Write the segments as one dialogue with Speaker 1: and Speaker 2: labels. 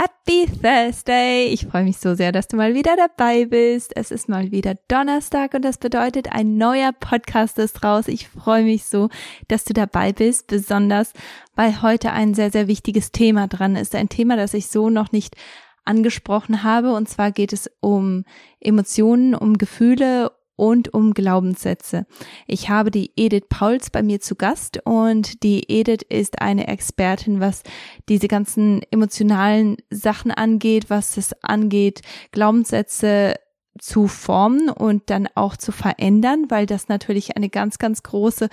Speaker 1: Happy Thursday! Ich freue mich so sehr, dass du mal wieder dabei bist. Es ist mal wieder Donnerstag und das bedeutet, ein neuer Podcast ist raus. Ich freue mich so, dass du dabei bist, besonders weil heute ein sehr, sehr wichtiges Thema dran ist. Ein Thema, das ich so noch nicht angesprochen habe. Und zwar geht es um Emotionen, um Gefühle und um Glaubenssätze. Ich habe die Edith Pauls bei mir zu Gast und die Edith ist eine Expertin, was diese ganzen emotionalen Sachen angeht, was es angeht, Glaubenssätze zu formen und dann auch zu verändern, weil das natürlich eine ganz, ganz große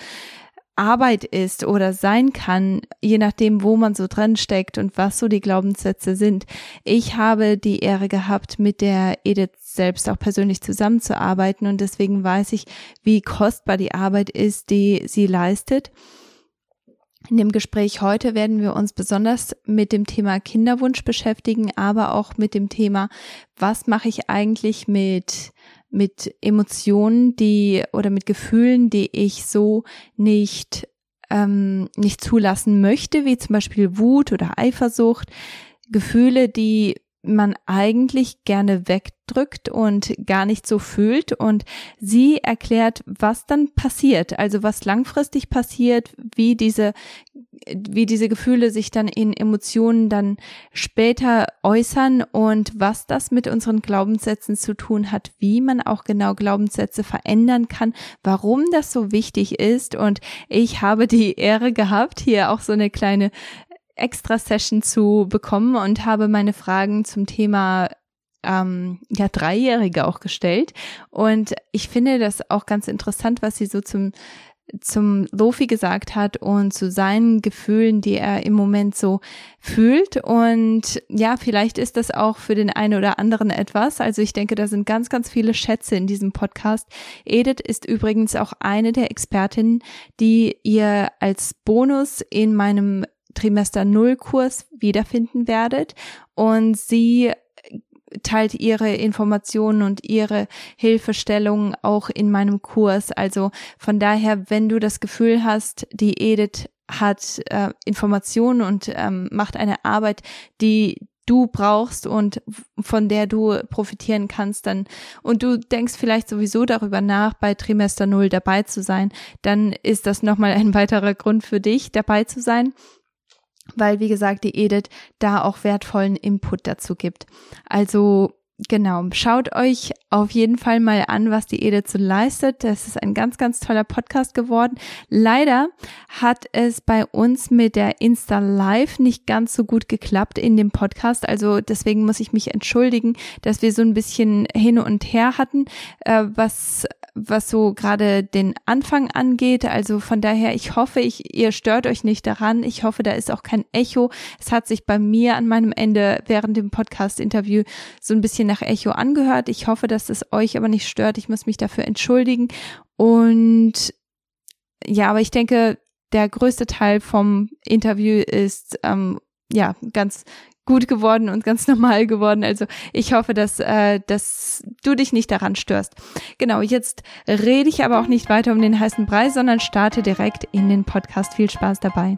Speaker 1: Arbeit ist oder sein kann, je nachdem, wo man so drin steckt und was so die Glaubenssätze sind. Ich habe die Ehre gehabt, mit der Edith selbst auch persönlich zusammenzuarbeiten und deswegen weiß ich, wie kostbar die Arbeit ist, die sie leistet. In dem Gespräch heute werden wir uns besonders mit dem Thema Kinderwunsch beschäftigen, aber auch mit dem Thema, was mache ich eigentlich mit mit Emotionen, die oder mit Gefühlen, die ich so nicht ähm, nicht zulassen möchte, wie zum Beispiel Wut oder Eifersucht, Gefühle, die man eigentlich gerne wegdrückt und gar nicht so fühlt. Und sie erklärt, was dann passiert, also was langfristig passiert, wie diese, wie diese Gefühle sich dann in Emotionen dann später äußern und was das mit unseren Glaubenssätzen zu tun hat, wie man auch genau Glaubenssätze verändern kann, warum das so wichtig ist. Und ich habe die Ehre gehabt, hier auch so eine kleine Extra-Session zu bekommen und habe meine Fragen zum Thema ähm, ja Dreijährige auch gestellt. Und ich finde das auch ganz interessant, was sie so zum zum Lofi gesagt hat und zu seinen Gefühlen, die er im Moment so fühlt. Und ja, vielleicht ist das auch für den einen oder anderen etwas. Also ich denke, da sind ganz, ganz viele Schätze in diesem Podcast. Edith ist übrigens auch eine der Expertinnen, die ihr als Bonus in meinem Trimester Null Kurs wiederfinden werdet. Und sie teilt ihre Informationen und ihre Hilfestellungen auch in meinem Kurs. Also von daher, wenn du das Gefühl hast, die Edith hat äh, Informationen und ähm, macht eine Arbeit, die du brauchst und von der du profitieren kannst, dann und du denkst vielleicht sowieso darüber nach, bei Trimester Null dabei zu sein, dann ist das nochmal ein weiterer Grund für dich, dabei zu sein weil, wie gesagt, die Edith da auch wertvollen Input dazu gibt. Also Genau, schaut euch auf jeden Fall mal an, was die Edith so leistet. Das ist ein ganz, ganz toller Podcast geworden. Leider hat es bei uns mit der Insta Live nicht ganz so gut geklappt in dem Podcast. Also deswegen muss ich mich entschuldigen, dass wir so ein bisschen hin und her hatten, äh, was was so gerade den Anfang angeht. Also von daher, ich hoffe, ich, ihr stört euch nicht daran. Ich hoffe, da ist auch kein Echo. Es hat sich bei mir an meinem Ende während dem Podcast-Interview so ein bisschen nach Echo angehört. Ich hoffe, dass es euch aber nicht stört. Ich muss mich dafür entschuldigen. Und ja, aber ich denke, der größte Teil vom Interview ist ähm, ja ganz gut geworden und ganz normal geworden. Also ich hoffe, dass, äh, dass du dich nicht daran störst. Genau, jetzt rede ich aber auch nicht weiter um den heißen Brei, sondern starte direkt in den Podcast. Viel Spaß dabei.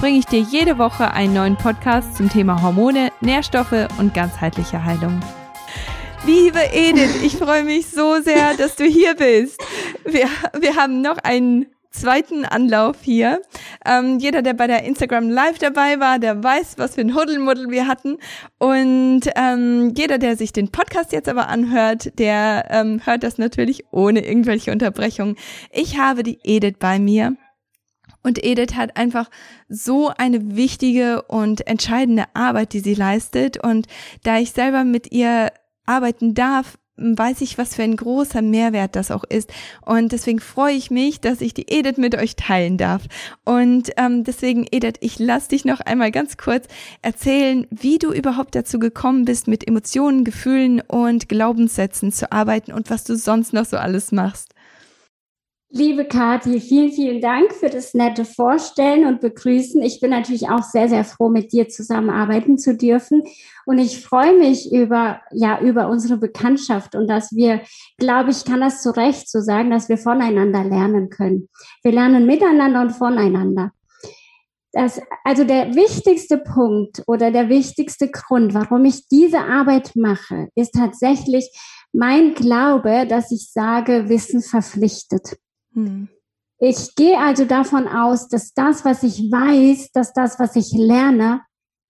Speaker 1: bringe ich dir jede Woche einen neuen Podcast zum Thema Hormone, Nährstoffe und ganzheitliche Heilung. Liebe Edith, ich freue mich so sehr, dass du hier bist. Wir, wir haben noch einen zweiten Anlauf hier. Ähm, jeder, der bei der Instagram Live dabei war, der weiß, was für ein Huddelmuddel wir hatten. Und ähm, jeder, der sich den Podcast jetzt aber anhört, der ähm, hört das natürlich ohne irgendwelche Unterbrechungen. Ich habe die Edith bei mir. Und Edith hat einfach so eine wichtige und entscheidende Arbeit, die sie leistet. Und da ich selber mit ihr arbeiten darf, weiß ich, was für ein großer Mehrwert das auch ist. Und deswegen freue ich mich, dass ich die Edith mit euch teilen darf. Und ähm, deswegen, Edith, ich lass dich noch einmal ganz kurz erzählen, wie du überhaupt dazu gekommen bist, mit Emotionen, Gefühlen und Glaubenssätzen zu arbeiten und was du sonst noch so alles machst.
Speaker 2: Liebe Kathi, vielen, vielen Dank für das nette Vorstellen und Begrüßen. Ich bin natürlich auch sehr, sehr froh, mit dir zusammenarbeiten zu dürfen. Und ich freue mich über, ja, über unsere Bekanntschaft und dass wir, glaube ich, kann das zu Recht so sagen, dass wir voneinander lernen können. Wir lernen miteinander und voneinander. Das, also der wichtigste Punkt oder der wichtigste Grund, warum ich diese Arbeit mache, ist tatsächlich mein Glaube, dass ich sage, Wissen verpflichtet. Hm. Ich gehe also davon aus, dass das, was ich weiß, dass das, was ich lerne,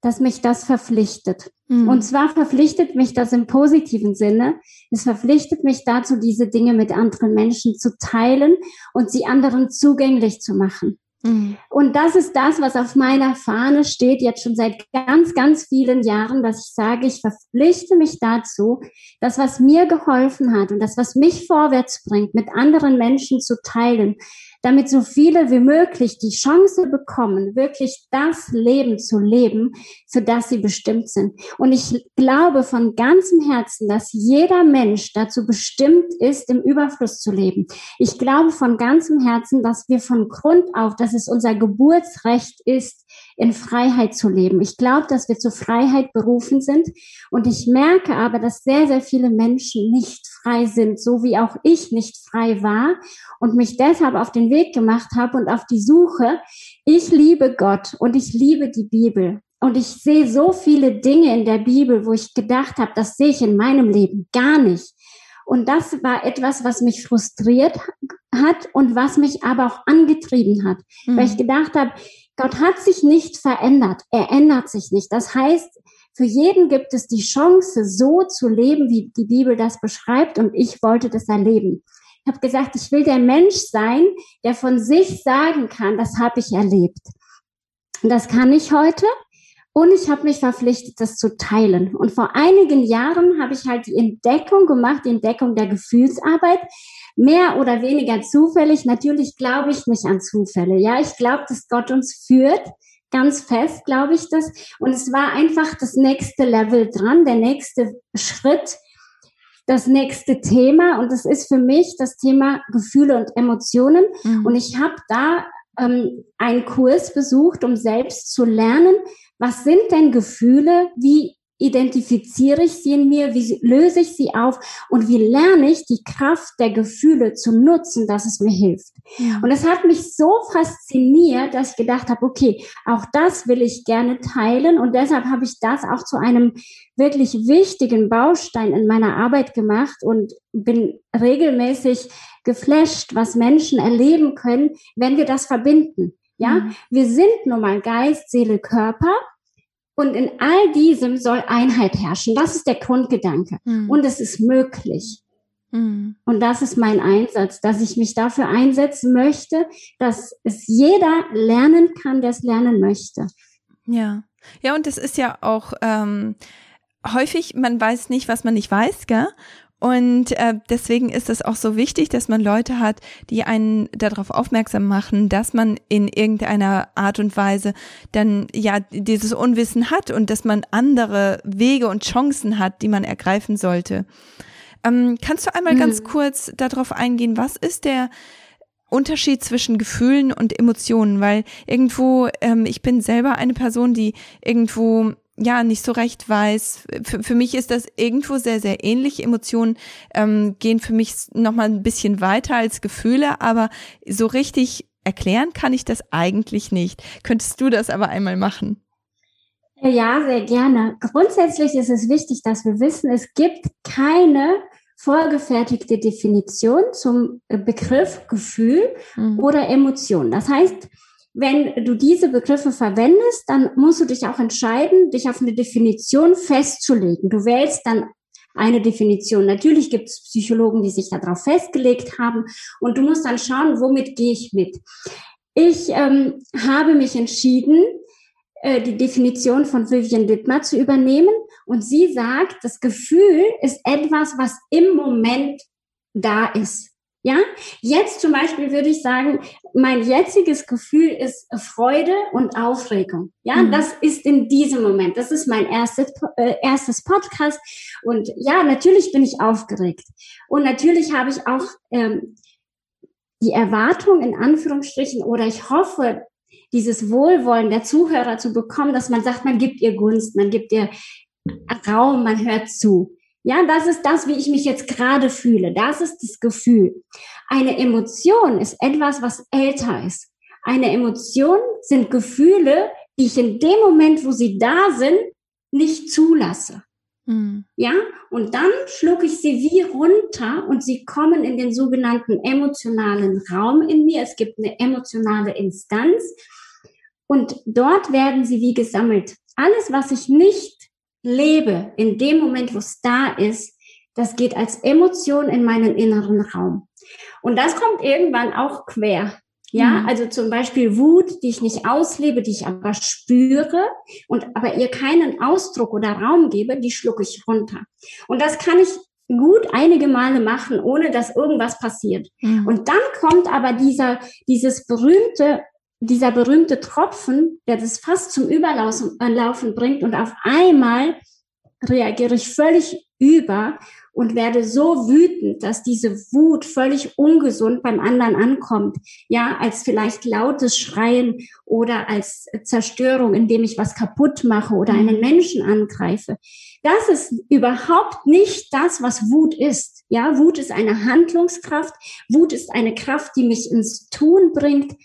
Speaker 2: dass mich das verpflichtet. Mhm. Und zwar verpflichtet mich das im positiven Sinne. Es verpflichtet mich dazu, diese Dinge mit anderen Menschen zu teilen und sie anderen zugänglich zu machen. Mhm. Und das ist das, was auf meiner Fahne steht, jetzt schon seit ganz, ganz vielen Jahren, dass ich sage, ich verpflichte mich dazu, das, was mir geholfen hat und das, was mich vorwärts bringt, mit anderen Menschen zu teilen, damit so viele wie möglich die Chance bekommen, wirklich das Leben zu leben, für das sie bestimmt sind. Und ich glaube von ganzem Herzen, dass jeder Mensch dazu bestimmt ist, im Überfluss zu leben. Ich glaube von ganzem Herzen, dass wir von Grund auf, dass es unser Geburtsrecht ist, in Freiheit zu leben. Ich glaube, dass wir zur Freiheit berufen sind. Und ich merke aber, dass sehr, sehr viele Menschen nicht frei sind, so wie auch ich nicht frei war und mich deshalb auf den Weg gemacht habe und auf die Suche. Ich liebe Gott und ich liebe die Bibel. Und ich sehe so viele Dinge in der Bibel, wo ich gedacht habe, das sehe ich in meinem Leben gar nicht. Und das war etwas, was mich frustriert hat und was mich aber auch angetrieben hat, mhm. weil ich gedacht habe, Gott hat sich nicht verändert. Er ändert sich nicht. Das heißt, für jeden gibt es die Chance, so zu leben, wie die Bibel das beschreibt. Und ich wollte das erleben. Ich habe gesagt, ich will der Mensch sein, der von sich sagen kann, das habe ich erlebt. Und das kann ich heute. Und ich habe mich verpflichtet, das zu teilen. Und vor einigen Jahren habe ich halt die Entdeckung gemacht, die Entdeckung der Gefühlsarbeit, mehr oder weniger zufällig. Natürlich glaube ich nicht an Zufälle. Ja, ich glaube, dass Gott uns führt. Ganz fest glaube ich das. Und es war einfach das nächste Level dran, der nächste Schritt, das nächste Thema. Und das ist für mich das Thema Gefühle und Emotionen. Mhm. Und ich habe da ähm, einen Kurs besucht, um selbst zu lernen, was sind denn Gefühle, wie identifiziere ich sie in mir, wie löse ich sie auf und wie lerne ich die Kraft der Gefühle zu nutzen, dass es mir hilft. Ja. Und es hat mich so fasziniert, dass ich gedacht habe, okay, auch das will ich gerne teilen und deshalb habe ich das auch zu einem wirklich wichtigen Baustein in meiner Arbeit gemacht und bin regelmäßig geflasht, was Menschen erleben können, wenn wir das verbinden. Ja, mhm. wir sind nun mal Geist, Seele, Körper und in all diesem soll Einheit herrschen. Das ist der Grundgedanke. Mhm. Und es ist möglich. Mhm. Und das ist mein Einsatz, dass ich mich dafür einsetzen möchte, dass es jeder lernen kann, der es lernen möchte.
Speaker 1: Ja. Ja, und es ist ja auch ähm, häufig, man weiß nicht, was man nicht weiß, gell? Und äh, deswegen ist es auch so wichtig, dass man Leute hat, die einen darauf aufmerksam machen, dass man in irgendeiner Art und Weise dann ja dieses Unwissen hat und dass man andere Wege und Chancen hat, die man ergreifen sollte. Ähm, kannst du einmal mhm. ganz kurz darauf eingehen, was ist der Unterschied zwischen Gefühlen und Emotionen, weil irgendwo, ähm, ich bin selber eine Person, die irgendwo ja nicht so recht weiß. Für, für mich ist das irgendwo sehr, sehr ähnlich. Emotionen ähm, gehen für mich noch mal ein bisschen weiter als Gefühle, aber so richtig erklären kann ich das eigentlich nicht. Könntest du das aber einmal machen?
Speaker 2: Ja, sehr gerne. Grundsätzlich ist es wichtig, dass wir wissen, es gibt keine vorgefertigte Definition zum Begriff Gefühl mhm. oder Emotion. Das heißt, wenn du diese Begriffe verwendest, dann musst du dich auch entscheiden, dich auf eine Definition festzulegen. Du wählst dann eine Definition. Natürlich gibt es Psychologen, die sich darauf festgelegt haben und du musst dann schauen, womit gehe ich mit. Ich ähm, habe mich entschieden, äh, die Definition von Vivian Wittmer zu übernehmen Und sie sagt, das Gefühl ist etwas, was im Moment da ist. Ja, jetzt zum Beispiel würde ich sagen, mein jetziges Gefühl ist Freude und Aufregung. Ja, mhm. das ist in diesem Moment. Das ist mein erstes, äh, erstes Podcast. Und ja, natürlich bin ich aufgeregt. Und natürlich habe ich auch ähm, die Erwartung in Anführungsstrichen oder ich hoffe, dieses Wohlwollen der Zuhörer zu bekommen, dass man sagt, man gibt ihr Gunst, man gibt ihr Raum, man hört zu. Ja, das ist das, wie ich mich jetzt gerade fühle. Das ist das Gefühl. Eine Emotion ist etwas, was älter ist. Eine Emotion sind Gefühle, die ich in dem Moment, wo sie da sind, nicht zulasse. Mhm. Ja, und dann schlucke ich sie wie runter und sie kommen in den sogenannten emotionalen Raum in mir. Es gibt eine emotionale Instanz und dort werden sie wie gesammelt. Alles, was ich nicht lebe, in dem Moment, wo es da ist, das geht als Emotion in meinen inneren Raum. Und das kommt irgendwann auch quer. Ja, mhm. also zum Beispiel Wut, die ich nicht auslebe, die ich aber spüre und aber ihr keinen Ausdruck oder Raum gebe, die schlucke ich runter. Und das kann ich gut einige Male machen, ohne dass irgendwas passiert. Mhm. Und dann kommt aber dieser, dieses berühmte dieser berühmte Tropfen, der das fast zum Überlaufen bringt und auf einmal reagiere ich völlig über und werde so wütend, dass diese Wut völlig ungesund beim anderen ankommt. Ja, als vielleicht lautes Schreien oder als Zerstörung, indem ich was kaputt mache oder einen Menschen angreife. Das ist überhaupt nicht das, was Wut ist. Ja, Wut ist eine Handlungskraft. Wut ist eine Kraft, die mich ins Tun bringt,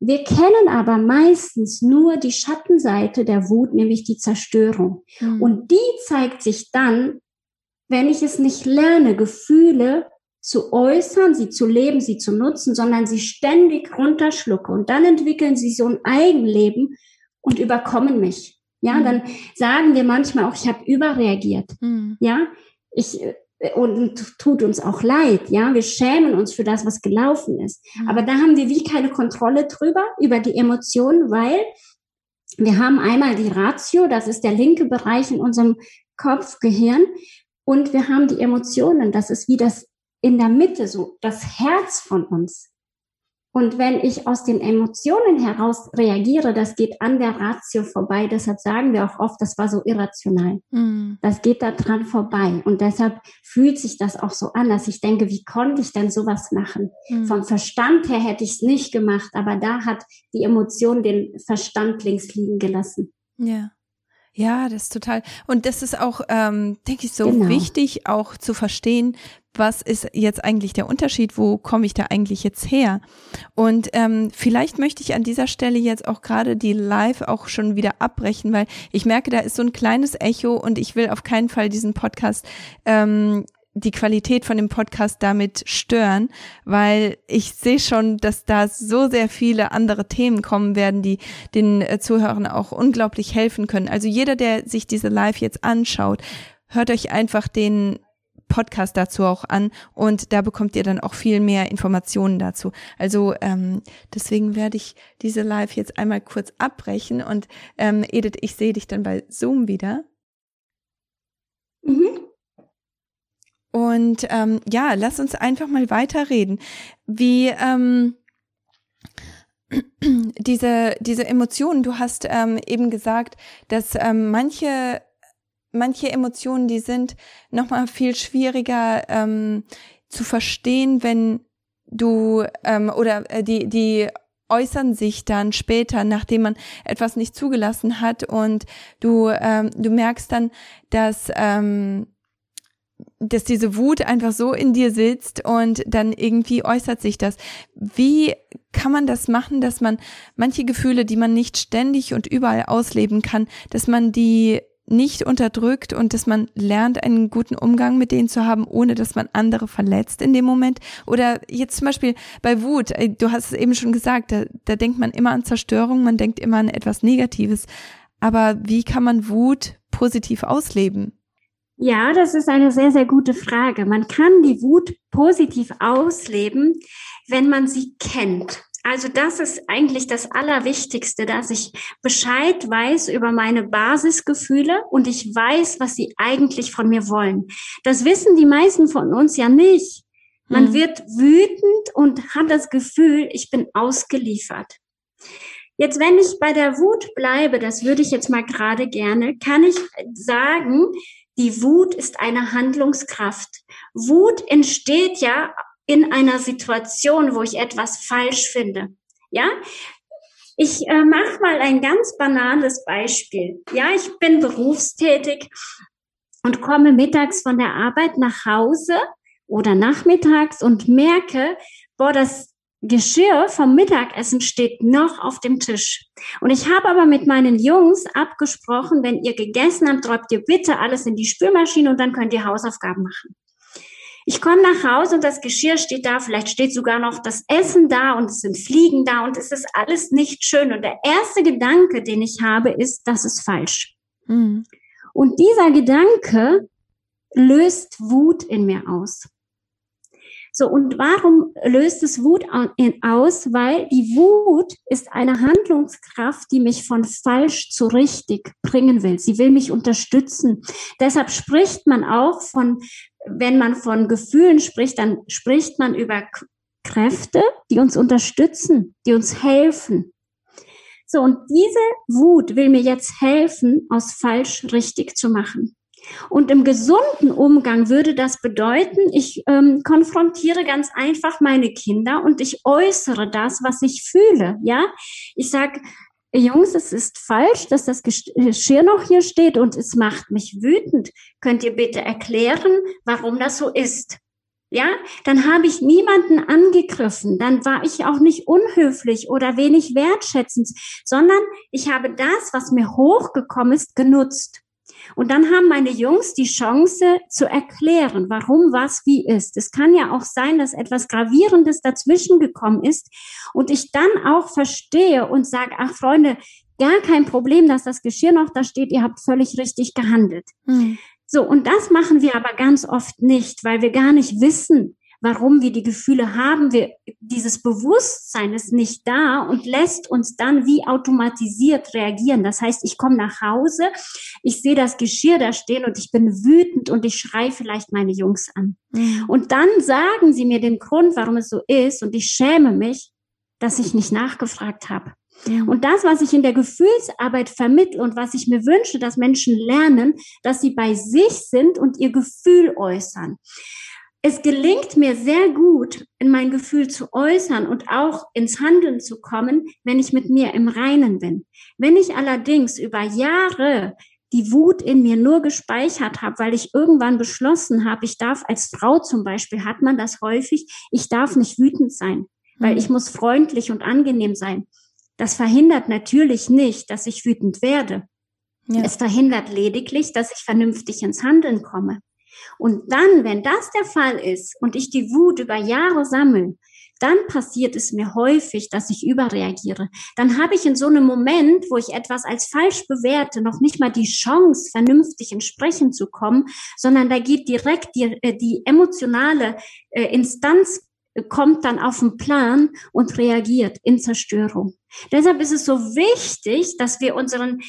Speaker 2: wir kennen aber meistens nur die Schattenseite der Wut, nämlich die Zerstörung. Mhm. Und die zeigt sich dann, wenn ich es nicht lerne, Gefühle zu äußern, sie zu leben, sie zu nutzen, sondern sie ständig runterschlucke. Und dann entwickeln sie so ein Eigenleben und überkommen mich. Ja, mhm. dann sagen wir manchmal auch, ich habe überreagiert. Mhm. Ja, ich und tut uns auch leid, ja, wir schämen uns für das, was gelaufen ist. Mhm. Aber da haben wir wie keine Kontrolle drüber, über die Emotionen, weil wir haben einmal die Ratio, das ist der linke Bereich in unserem Kopf, Gehirn, und wir haben die Emotionen, das ist wie das in der Mitte, so das Herz von uns. Und wenn ich aus den Emotionen heraus reagiere, das geht an der Ratio vorbei. Deshalb sagen wir auch oft, das war so irrational. Mm. Das geht da dran vorbei. Und deshalb fühlt sich das auch so an, dass ich denke, wie konnte ich denn sowas machen? Mm. Vom Verstand her hätte ich es nicht gemacht, aber da hat die Emotion den Verstand links liegen gelassen.
Speaker 1: Ja. Ja, das ist total. Und das ist auch, ähm, denke ich, so genau. wichtig, auch zu verstehen, was ist jetzt eigentlich der Unterschied, wo komme ich da eigentlich jetzt her? Und ähm, vielleicht möchte ich an dieser Stelle jetzt auch gerade die Live auch schon wieder abbrechen, weil ich merke, da ist so ein kleines Echo und ich will auf keinen Fall diesen Podcast ähm, die Qualität von dem Podcast damit stören, weil ich sehe schon, dass da so sehr viele andere Themen kommen werden, die den äh, Zuhörern auch unglaublich helfen können. Also jeder, der sich diese Live jetzt anschaut, hört euch einfach den Podcast dazu auch an und da bekommt ihr dann auch viel mehr Informationen dazu. Also ähm, deswegen werde ich diese Live jetzt einmal kurz abbrechen und ähm, Edith, ich sehe dich dann bei Zoom wieder. Mhm. Und ähm, ja, lass uns einfach mal weiterreden. Wie ähm, diese, diese Emotionen, du hast ähm, eben gesagt, dass ähm, manche, manche Emotionen, die sind nochmal viel schwieriger ähm, zu verstehen, wenn du ähm, oder äh, die, die äußern sich dann später, nachdem man etwas nicht zugelassen hat und du, ähm, du merkst dann, dass ähm, dass diese Wut einfach so in dir sitzt und dann irgendwie äußert sich das. Wie kann man das machen, dass man manche Gefühle, die man nicht ständig und überall ausleben kann, dass man die nicht unterdrückt und dass man lernt, einen guten Umgang mit denen zu haben, ohne dass man andere verletzt in dem Moment? Oder jetzt zum Beispiel bei Wut, äh, du hast es eben schon gesagt, da, da denkt man immer an Zerstörung, man denkt immer an etwas Negatives. Aber wie kann man Wut positiv ausleben?
Speaker 2: Ja, das ist eine sehr, sehr gute Frage. Man kann die Wut positiv ausleben, wenn man sie kennt. Also das ist eigentlich das Allerwichtigste, dass ich Bescheid weiß über meine Basisgefühle und ich weiß, was sie eigentlich von mir wollen. Das wissen die meisten von uns ja nicht. Man hm. wird wütend und hat das Gefühl, ich bin ausgeliefert. Jetzt, wenn ich bei der Wut bleibe, das würde ich jetzt mal gerade gerne, kann ich sagen, die Wut ist eine Handlungskraft. Wut entsteht ja in einer Situation, wo ich etwas falsch finde. Ja, ich äh, mache mal ein ganz banales Beispiel. Ja, ich bin berufstätig und komme mittags von der Arbeit nach Hause oder nachmittags und merke, boah, das Geschirr vom Mittagessen steht noch auf dem Tisch. Und ich habe aber mit meinen Jungs abgesprochen, wenn ihr gegessen habt, räumt ihr bitte alles in die Spülmaschine und dann könnt ihr Hausaufgaben machen. Ich komme nach Hause und das Geschirr steht da, vielleicht steht sogar noch das Essen da und es sind Fliegen da und es ist alles nicht schön. Und der erste Gedanke, den ich habe, ist, das ist falsch. Mhm. Und dieser Gedanke löst Wut in mir aus. So, und warum löst es Wut aus? Weil die Wut ist eine Handlungskraft, die mich von falsch zu richtig bringen will. Sie will mich unterstützen. Deshalb spricht man auch von wenn man von Gefühlen spricht, dann spricht man über Kräfte, die uns unterstützen, die uns helfen. So, und diese Wut will mir jetzt helfen, aus falsch richtig zu machen. Und im gesunden Umgang würde das bedeuten, ich ähm, konfrontiere ganz einfach meine Kinder und ich äußere das, was ich fühle. Ja, ich sage, Jungs, es ist falsch, dass das Geschirr noch hier steht und es macht mich wütend. Könnt ihr bitte erklären, warum das so ist? Ja, dann habe ich niemanden angegriffen, dann war ich auch nicht unhöflich oder wenig wertschätzend, sondern ich habe das, was mir hochgekommen ist, genutzt. Und dann haben meine Jungs die Chance zu erklären, warum was wie ist. Es kann ja auch sein, dass etwas Gravierendes dazwischen gekommen ist und ich dann auch verstehe und sage, ach Freunde, gar kein Problem, dass das Geschirr noch da steht, ihr habt völlig richtig gehandelt. Hm. So, und das machen wir aber ganz oft nicht, weil wir gar nicht wissen, warum wir die Gefühle haben. Wir, dieses Bewusstsein ist nicht da und lässt uns dann wie automatisiert reagieren. Das heißt, ich komme nach Hause, ich sehe das Geschirr da stehen und ich bin wütend und ich schreie vielleicht meine Jungs an. Mhm. Und dann sagen sie mir den Grund, warum es so ist und ich schäme mich, dass ich nicht nachgefragt habe. Und das, was ich in der Gefühlsarbeit vermittle und was ich mir wünsche, dass Menschen lernen, dass sie bei sich sind und ihr Gefühl äußern es gelingt mir sehr gut, in mein Gefühl zu äußern und auch ins Handeln zu kommen, wenn ich mit mir im Reinen bin. Wenn ich allerdings über Jahre die Wut in mir nur gespeichert habe, weil ich irgendwann beschlossen habe, ich darf als Frau zum Beispiel, hat man das häufig, ich darf nicht wütend sein, weil mhm. ich muss freundlich und angenehm sein. Das verhindert natürlich nicht, dass ich wütend werde. Ja. Es verhindert lediglich, dass ich vernünftig ins Handeln komme. Und dann, wenn das der Fall ist und ich die Wut über Jahre sammle, dann passiert es mir häufig, dass ich überreagiere. Dann habe ich in so einem Moment, wo ich etwas als falsch bewerte, noch nicht mal die Chance, vernünftig ins Sprechen zu kommen, sondern da geht direkt die, äh, die emotionale äh, Instanz äh, kommt dann auf den Plan und reagiert in Zerstörung. Deshalb ist es so wichtig, dass wir unseren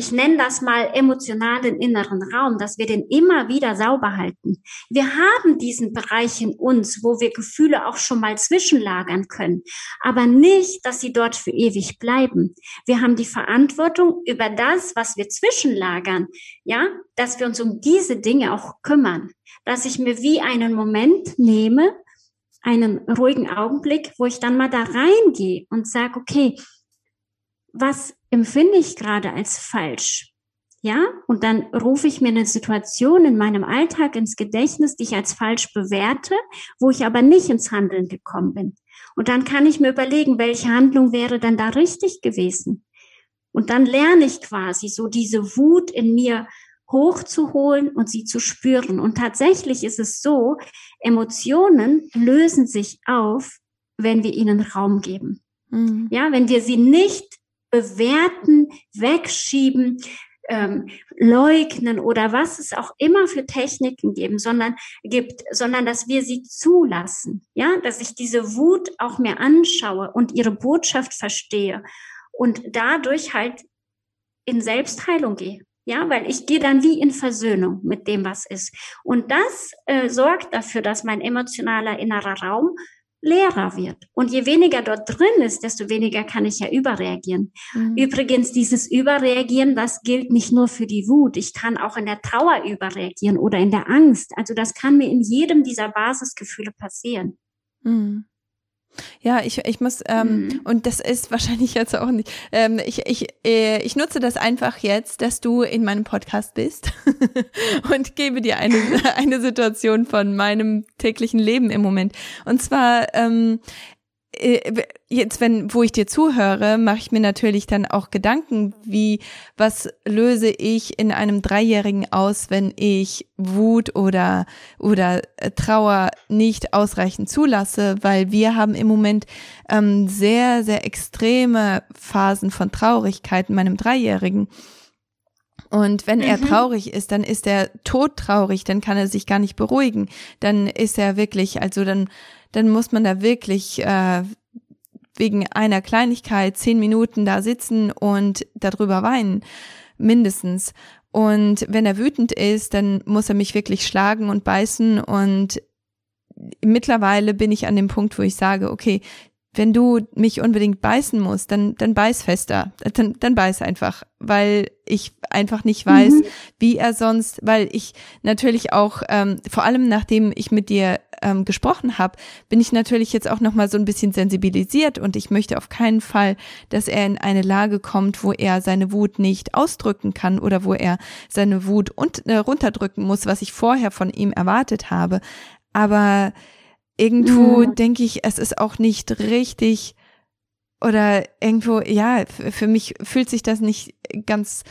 Speaker 2: ich nenne das mal emotionalen inneren Raum, dass wir den immer wieder sauber halten. Wir haben diesen Bereich in uns, wo wir Gefühle auch schon mal zwischenlagern können, aber nicht, dass sie dort für ewig bleiben. Wir haben die Verantwortung über das, was wir zwischenlagern, ja, dass wir uns um diese Dinge auch kümmern, dass ich mir wie einen Moment nehme, einen ruhigen Augenblick, wo ich dann mal da reingehe und sage, okay, was empfinde ich gerade als falsch? Ja, und dann rufe ich mir eine Situation in meinem Alltag ins Gedächtnis, die ich als falsch bewerte, wo ich aber nicht ins Handeln gekommen bin. Und dann kann ich mir überlegen, welche Handlung wäre dann da richtig gewesen. Und dann lerne ich quasi so diese Wut in mir hochzuholen und sie zu spüren. Und tatsächlich ist es so, Emotionen lösen sich auf, wenn wir ihnen Raum geben. Mhm. Ja, wenn wir sie nicht bewerten, wegschieben, ähm, leugnen oder was es auch immer für Techniken geben, sondern gibt, sondern dass wir sie zulassen, ja, dass ich diese Wut auch mir anschaue und ihre Botschaft verstehe und dadurch halt in Selbstheilung gehe. Ja, weil ich gehe dann wie in Versöhnung mit dem, was ist. Und das äh, sorgt dafür, dass mein emotionaler innerer Raum leerer wird. Und je weniger dort drin ist, desto weniger kann ich ja überreagieren. Mhm. Übrigens, dieses Überreagieren, das gilt nicht nur für die Wut. Ich kann auch in der Trauer überreagieren oder in der Angst. Also das kann mir in jedem dieser Basisgefühle passieren.
Speaker 1: Mhm. Ja, ich, ich muss, ähm, mhm. und das ist wahrscheinlich jetzt auch nicht, ähm, ich, ich, äh, ich nutze das einfach jetzt, dass du in meinem Podcast bist und gebe dir eine, eine Situation von meinem täglichen Leben im Moment. Und zwar, ähm, äh, jetzt, wenn, wo ich dir zuhöre, mache ich mir natürlich dann auch Gedanken, wie, was löse ich in einem Dreijährigen aus, wenn ich Wut oder, oder äh, Trauer nicht ausreichend zulasse, weil wir haben im Moment ähm, sehr, sehr extreme Phasen von Traurigkeit in meinem Dreijährigen. Und wenn mhm. er traurig ist, dann ist er todtraurig, dann kann er sich gar nicht beruhigen. Dann ist er wirklich, also dann dann muss man da wirklich äh, wegen einer Kleinigkeit zehn Minuten da sitzen und darüber weinen, mindestens. Und wenn er wütend ist, dann muss er mich wirklich schlagen und beißen. Und mittlerweile bin ich an dem Punkt, wo ich sage, okay, wenn du mich unbedingt beißen musst, dann, dann beiß fester. Dann, dann beiß einfach, weil ich einfach nicht weiß, mhm. wie er sonst, weil ich natürlich auch, ähm, vor allem nachdem ich mit dir ähm, gesprochen habe, bin ich natürlich jetzt auch nochmal so ein bisschen sensibilisiert und ich möchte auf keinen Fall, dass er in eine Lage kommt, wo er seine Wut nicht ausdrücken kann oder wo er seine Wut und, äh, runterdrücken muss, was ich vorher von ihm erwartet habe. Aber irgendwo mhm. denke ich, es ist auch nicht richtig oder irgendwo, ja, für mich fühlt sich das nicht ganz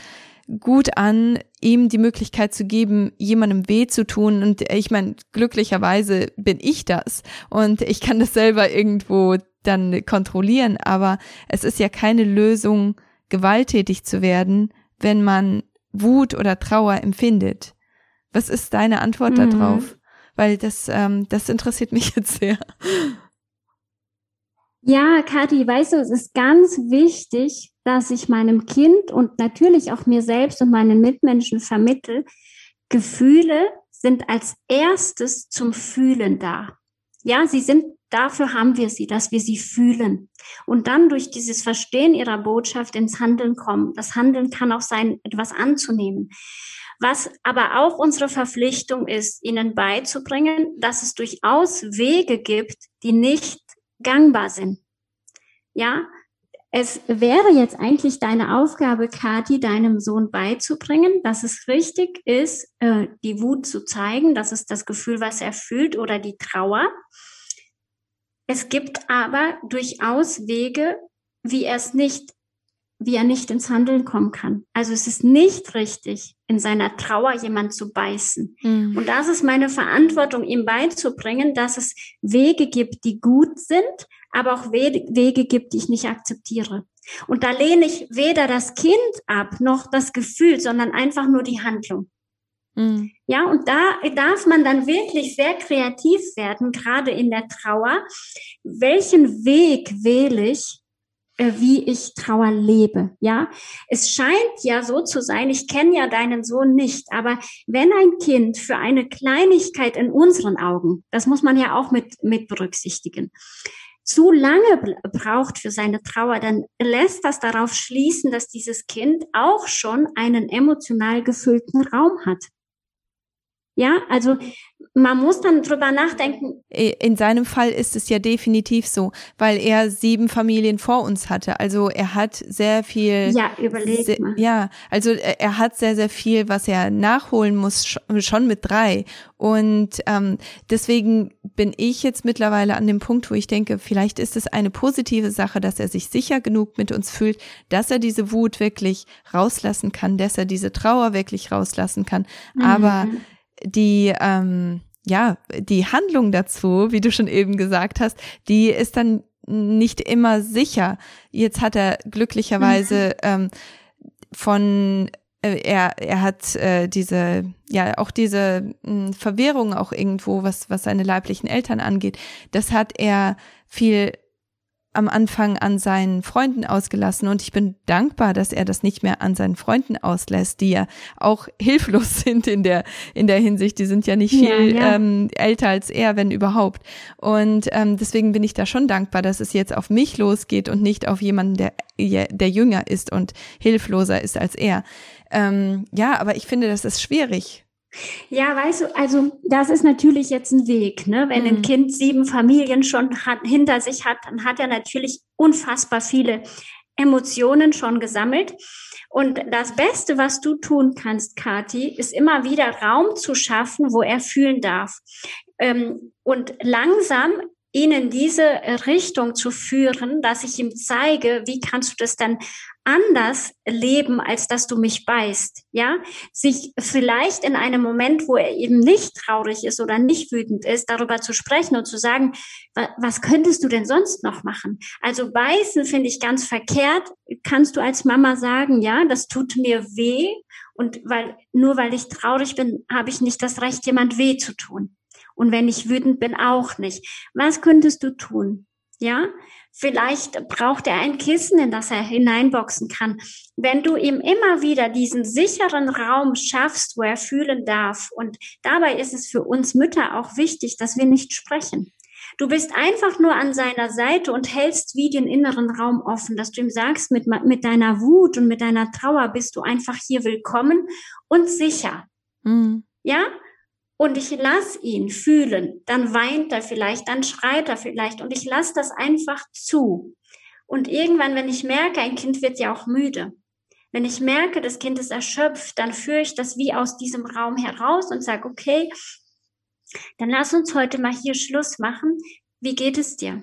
Speaker 1: gut an, ihm die Möglichkeit zu geben, jemandem weh zu tun. Und ich meine, glücklicherweise bin ich das und ich kann das selber irgendwo dann kontrollieren. Aber es ist ja keine Lösung, gewalttätig zu werden, wenn man Wut oder Trauer empfindet. Was ist deine Antwort mhm. darauf? Weil das, ähm, das interessiert mich jetzt sehr.
Speaker 2: Ja, Kathi, weißt du, es ist ganz wichtig, dass ich meinem Kind und natürlich auch mir selbst und meinen Mitmenschen vermittel, Gefühle sind als erstes zum Fühlen da. Ja, sie sind, dafür haben wir sie, dass wir sie fühlen. Und dann durch dieses Verstehen ihrer Botschaft ins Handeln kommen. Das Handeln kann auch sein, etwas anzunehmen. Was aber auch unsere Verpflichtung ist, ihnen beizubringen, dass es durchaus Wege gibt, die nicht gangbar sind. Ja, es wäre jetzt eigentlich deine Aufgabe, Kathi, deinem Sohn beizubringen, dass es richtig ist, äh, die Wut zu zeigen. Das ist das Gefühl, was er fühlt oder die Trauer. Es gibt aber durchaus Wege, wie er es nicht wie er nicht ins Handeln kommen kann. Also es ist nicht richtig, in seiner Trauer jemand zu beißen. Mhm. Und das ist meine Verantwortung, ihm beizubringen, dass es Wege gibt, die gut sind, aber auch Wege gibt, die ich nicht akzeptiere. Und da lehne ich weder das Kind ab noch das Gefühl, sondern einfach nur die Handlung. Mhm. Ja, und da darf man dann wirklich sehr kreativ werden, gerade in der Trauer. Welchen Weg wähle ich, wie ich Trauer lebe. Ja, es scheint ja so zu sein. Ich kenne ja deinen Sohn nicht, aber wenn ein Kind für eine Kleinigkeit in unseren Augen, das muss man ja auch mit mit berücksichtigen, zu lange braucht für seine Trauer, dann lässt das darauf schließen, dass dieses Kind auch schon einen emotional gefüllten Raum hat. Ja, also man muss dann drüber nachdenken.
Speaker 1: In seinem Fall ist es ja definitiv so, weil er sieben Familien vor uns hatte. Also er hat sehr viel.
Speaker 2: Ja, überleg
Speaker 1: sehr, mal. Ja, also er hat sehr, sehr viel, was er nachholen muss, schon mit drei. Und ähm, deswegen bin ich jetzt mittlerweile an dem Punkt, wo ich denke, vielleicht ist es eine positive Sache, dass er sich sicher genug mit uns fühlt, dass er diese Wut wirklich rauslassen kann, dass er diese Trauer wirklich rauslassen kann. Mhm. Aber die, ähm, ja, die Handlung dazu, wie du schon eben gesagt hast, die ist dann nicht immer sicher. Jetzt hat er glücklicherweise mhm. ähm, von äh, er, er hat äh, diese, ja, auch diese mh, hm, Verwirrung auch irgendwo, was, was seine leiblichen Eltern angeht, das hat er viel am Anfang an seinen Freunden ausgelassen und ich bin dankbar, dass er das nicht mehr an seinen Freunden auslässt, die ja auch hilflos sind in der in der Hinsicht. Die sind ja nicht viel ja, ja. Ähm, älter als er, wenn überhaupt. Und ähm, deswegen bin ich da schon dankbar, dass es jetzt auf mich losgeht und nicht auf jemanden, der der jünger ist und hilfloser ist als er. Ähm, ja, aber ich finde, das ist schwierig.
Speaker 2: Ja, weißt du, also das ist natürlich jetzt ein Weg. Ne? Wenn mhm. ein Kind sieben Familien schon hat, hinter sich hat, dann hat er natürlich unfassbar viele Emotionen schon gesammelt. Und das Beste, was du tun kannst, Kati, ist immer wieder Raum zu schaffen, wo er fühlen darf. Ähm, und langsam ihn in diese Richtung zu führen, dass ich ihm zeige, wie kannst du das dann anders leben, als dass du mich beißt, ja? Sich vielleicht in einem Moment, wo er eben nicht traurig ist oder nicht wütend ist, darüber zu sprechen und zu sagen, was könntest du denn sonst noch machen? Also beißen finde ich ganz verkehrt. Kannst du als Mama sagen, ja, das tut mir weh und weil, nur weil ich traurig bin, habe ich nicht das Recht, jemand weh zu tun. Und wenn ich wütend bin, auch nicht. Was könntest du tun? Ja, Vielleicht braucht er ein Kissen, in das er hineinboxen kann. Wenn du ihm immer wieder diesen sicheren Raum schaffst, wo er fühlen darf. Und dabei ist es für uns Mütter auch wichtig, dass wir nicht sprechen. Du bist einfach nur an seiner Seite und hältst wie den inneren Raum offen, dass du ihm sagst, mit, mit deiner Wut und mit deiner Trauer bist du einfach hier willkommen und sicher. Mhm. Ja? Und ich lass ihn fühlen, dann weint er vielleicht, dann schreit er vielleicht und ich lasse das einfach zu. Und irgendwann, wenn ich merke, ein Kind wird ja auch müde, wenn ich merke, das Kind ist erschöpft, dann führe ich das wie aus diesem Raum heraus und sage, okay, dann lass uns heute mal hier Schluss machen. Wie geht es dir?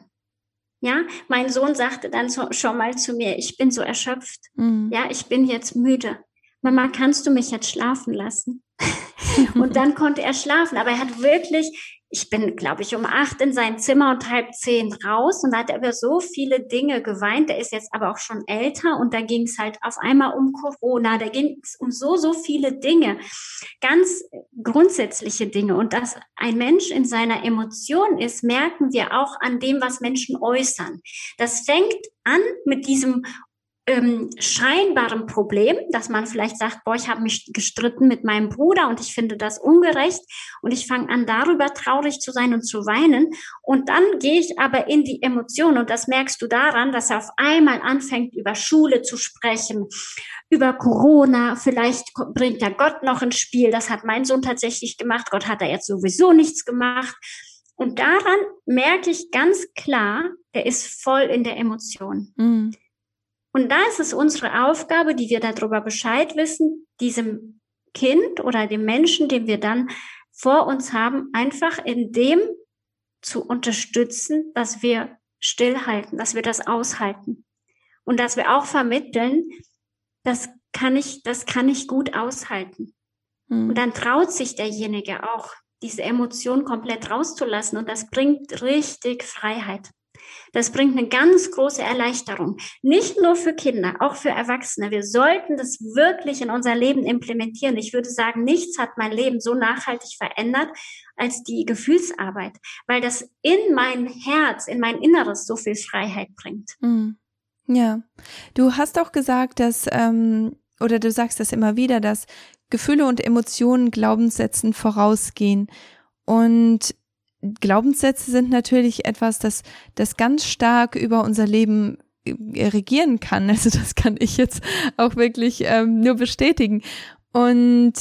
Speaker 2: Ja, mein Sohn sagte dann so, schon mal zu mir, ich bin so erschöpft. Mhm. Ja, ich bin jetzt müde. Mama, kannst du mich jetzt schlafen lassen? und dann konnte er schlafen. Aber er hat wirklich, ich bin, glaube ich, um acht in sein Zimmer und halb zehn raus und da hat er über so viele Dinge geweint. Er ist jetzt aber auch schon älter und da ging es halt auf einmal um Corona, da ging es um so, so viele Dinge, ganz grundsätzliche Dinge. Und dass ein Mensch in seiner Emotion ist, merken wir auch an dem, was Menschen äußern. Das fängt an mit diesem ähm, scheinbarem Problem, dass man vielleicht sagt, boah, ich habe mich gestritten mit meinem Bruder und ich finde das ungerecht und ich fange an darüber traurig zu sein und zu weinen. Und dann gehe ich aber in die Emotion und das merkst du daran, dass er auf einmal anfängt über Schule zu sprechen, über Corona, vielleicht bringt er Gott noch ins Spiel, das hat mein Sohn tatsächlich gemacht, Gott hat er jetzt sowieso nichts gemacht. Und daran merke ich ganz klar, er ist voll in der Emotion. Mhm. Und da ist es unsere Aufgabe, die wir darüber Bescheid wissen, diesem Kind oder dem Menschen, den wir dann vor uns haben, einfach in dem zu unterstützen, dass wir stillhalten, dass wir das aushalten und dass wir auch vermitteln, das kann ich, das kann ich gut aushalten. Mhm. Und dann traut sich derjenige auch, diese Emotion komplett rauszulassen und das bringt richtig Freiheit. Das bringt eine ganz große Erleichterung. Nicht nur für Kinder, auch für Erwachsene. Wir sollten das wirklich in unser Leben implementieren. Ich würde sagen, nichts hat mein Leben so nachhaltig verändert als die Gefühlsarbeit, weil das in mein Herz, in mein Inneres so viel Freiheit bringt.
Speaker 1: Mhm. Ja, du hast auch gesagt, dass, ähm, oder du sagst das immer wieder, dass Gefühle und Emotionen Glaubenssätzen vorausgehen. Und Glaubenssätze sind natürlich etwas, das, das ganz stark über unser Leben äh, regieren kann. Also das kann ich jetzt auch wirklich ähm, nur bestätigen. Und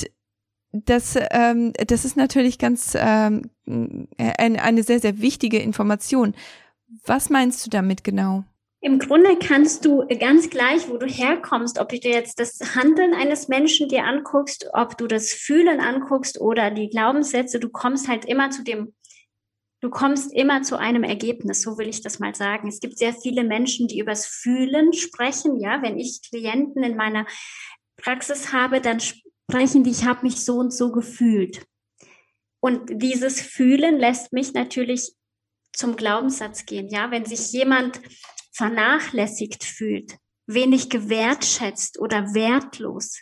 Speaker 1: das, ähm, das ist natürlich ganz ähm, eine, eine sehr, sehr wichtige Information. Was meinst du damit genau?
Speaker 2: Im Grunde kannst du ganz gleich, wo du herkommst, ob du dir jetzt das Handeln eines Menschen dir anguckst, ob du das Fühlen anguckst oder die Glaubenssätze, du kommst halt immer zu dem du kommst immer zu einem Ergebnis, so will ich das mal sagen. Es gibt sehr viele Menschen, die übers Fühlen sprechen. Ja, wenn ich Klienten in meiner Praxis habe, dann sprechen die, ich habe mich so und so gefühlt. Und dieses Fühlen lässt mich natürlich zum Glaubenssatz gehen. Ja, wenn sich jemand vernachlässigt fühlt, wenig gewertschätzt oder wertlos,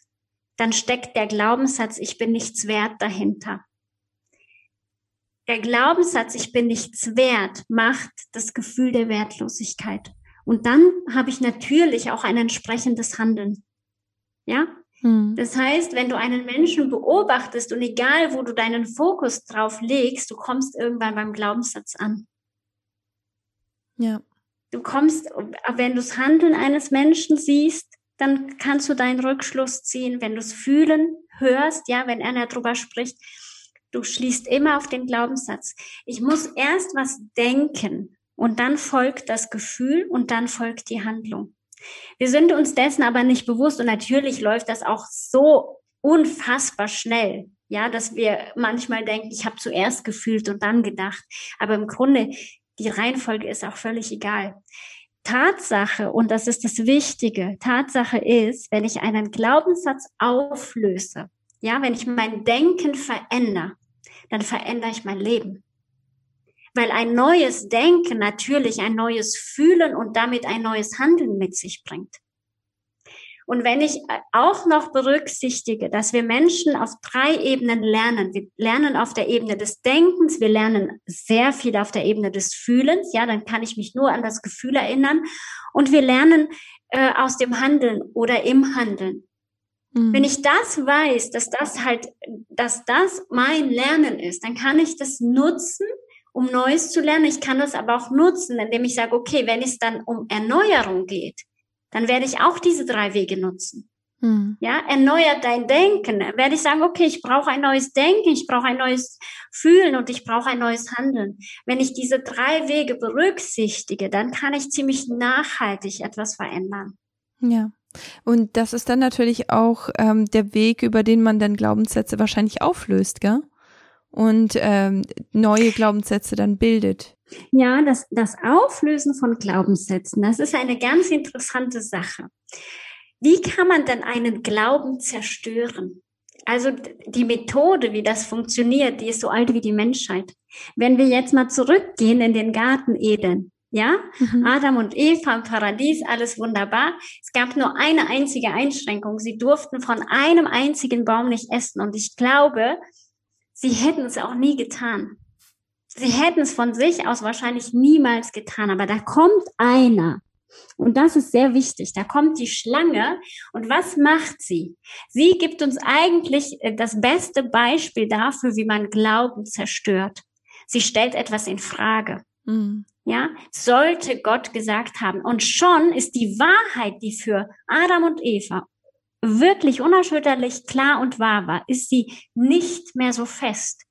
Speaker 2: dann steckt der Glaubenssatz, ich bin nichts wert dahinter. Der Glaubenssatz, ich bin nichts wert, macht das Gefühl der Wertlosigkeit. Und dann habe ich natürlich auch ein entsprechendes Handeln. Ja? Hm. Das heißt, wenn du einen Menschen beobachtest und egal, wo du deinen Fokus drauf legst, du kommst irgendwann beim Glaubenssatz an. Ja. Du kommst, wenn du das Handeln eines Menschen siehst, dann kannst du deinen Rückschluss ziehen. Wenn du es fühlen, hörst, ja, wenn einer darüber spricht, du schließt immer auf den Glaubenssatz. Ich muss erst was denken und dann folgt das Gefühl und dann folgt die Handlung. Wir sind uns dessen aber nicht bewusst und natürlich läuft das auch so unfassbar schnell. Ja, dass wir manchmal denken, ich habe zuerst gefühlt und dann gedacht. Aber im Grunde, die Reihenfolge ist auch völlig egal. Tatsache, und das ist das Wichtige, Tatsache ist, wenn ich einen Glaubenssatz auflöse, ja, wenn ich mein Denken verändere, dann verändere ich mein Leben. Weil ein neues Denken natürlich ein neues Fühlen und damit ein neues Handeln mit sich bringt. Und wenn ich auch noch berücksichtige, dass wir Menschen auf drei Ebenen lernen. Wir lernen auf der Ebene des Denkens, wir lernen sehr viel auf der Ebene des Fühlens. Ja, dann kann ich mich nur an das Gefühl erinnern. Und wir lernen äh, aus dem Handeln oder im Handeln. Mhm. Wenn ich das weiß, dass das halt, dass das mein Lernen ist, dann kann ich das nutzen, um Neues zu lernen. Ich kann das aber auch nutzen, indem ich sage, okay, wenn es dann um Erneuerung geht, dann werde ich auch diese drei Wege nutzen. Hm. Ja, erneuert dein Denken. Werde ich sagen, okay, ich brauche ein neues Denken, ich brauche ein neues Fühlen und ich brauche ein neues Handeln. Wenn ich diese drei Wege berücksichtige, dann kann ich ziemlich nachhaltig etwas verändern.
Speaker 1: Ja. Und das ist dann natürlich auch ähm, der Weg, über den man dann Glaubenssätze wahrscheinlich auflöst, gell? Und ähm, neue Glaubenssätze dann bildet.
Speaker 2: Ja, das, das Auflösen von Glaubenssätzen, das ist eine ganz interessante Sache. Wie kann man denn einen Glauben zerstören? Also die Methode, wie das funktioniert, die ist so alt wie die Menschheit. Wenn wir jetzt mal zurückgehen in den Garten Eden, ja, mhm. Adam und Eva im Paradies, alles wunderbar. Es gab nur eine einzige Einschränkung. Sie durften von einem einzigen Baum nicht essen. Und ich glaube, sie hätten es auch nie getan. Sie hätten es von sich aus wahrscheinlich niemals getan, aber da kommt einer. Und das ist sehr wichtig. Da kommt die Schlange und was macht sie? Sie gibt uns eigentlich äh, das beste Beispiel dafür, wie man Glauben zerstört. Sie stellt etwas in Frage. Mhm. Ja, sollte Gott gesagt haben. Und schon ist die Wahrheit, die für Adam und Eva wirklich unerschütterlich klar und wahr war, ist sie nicht mehr so fest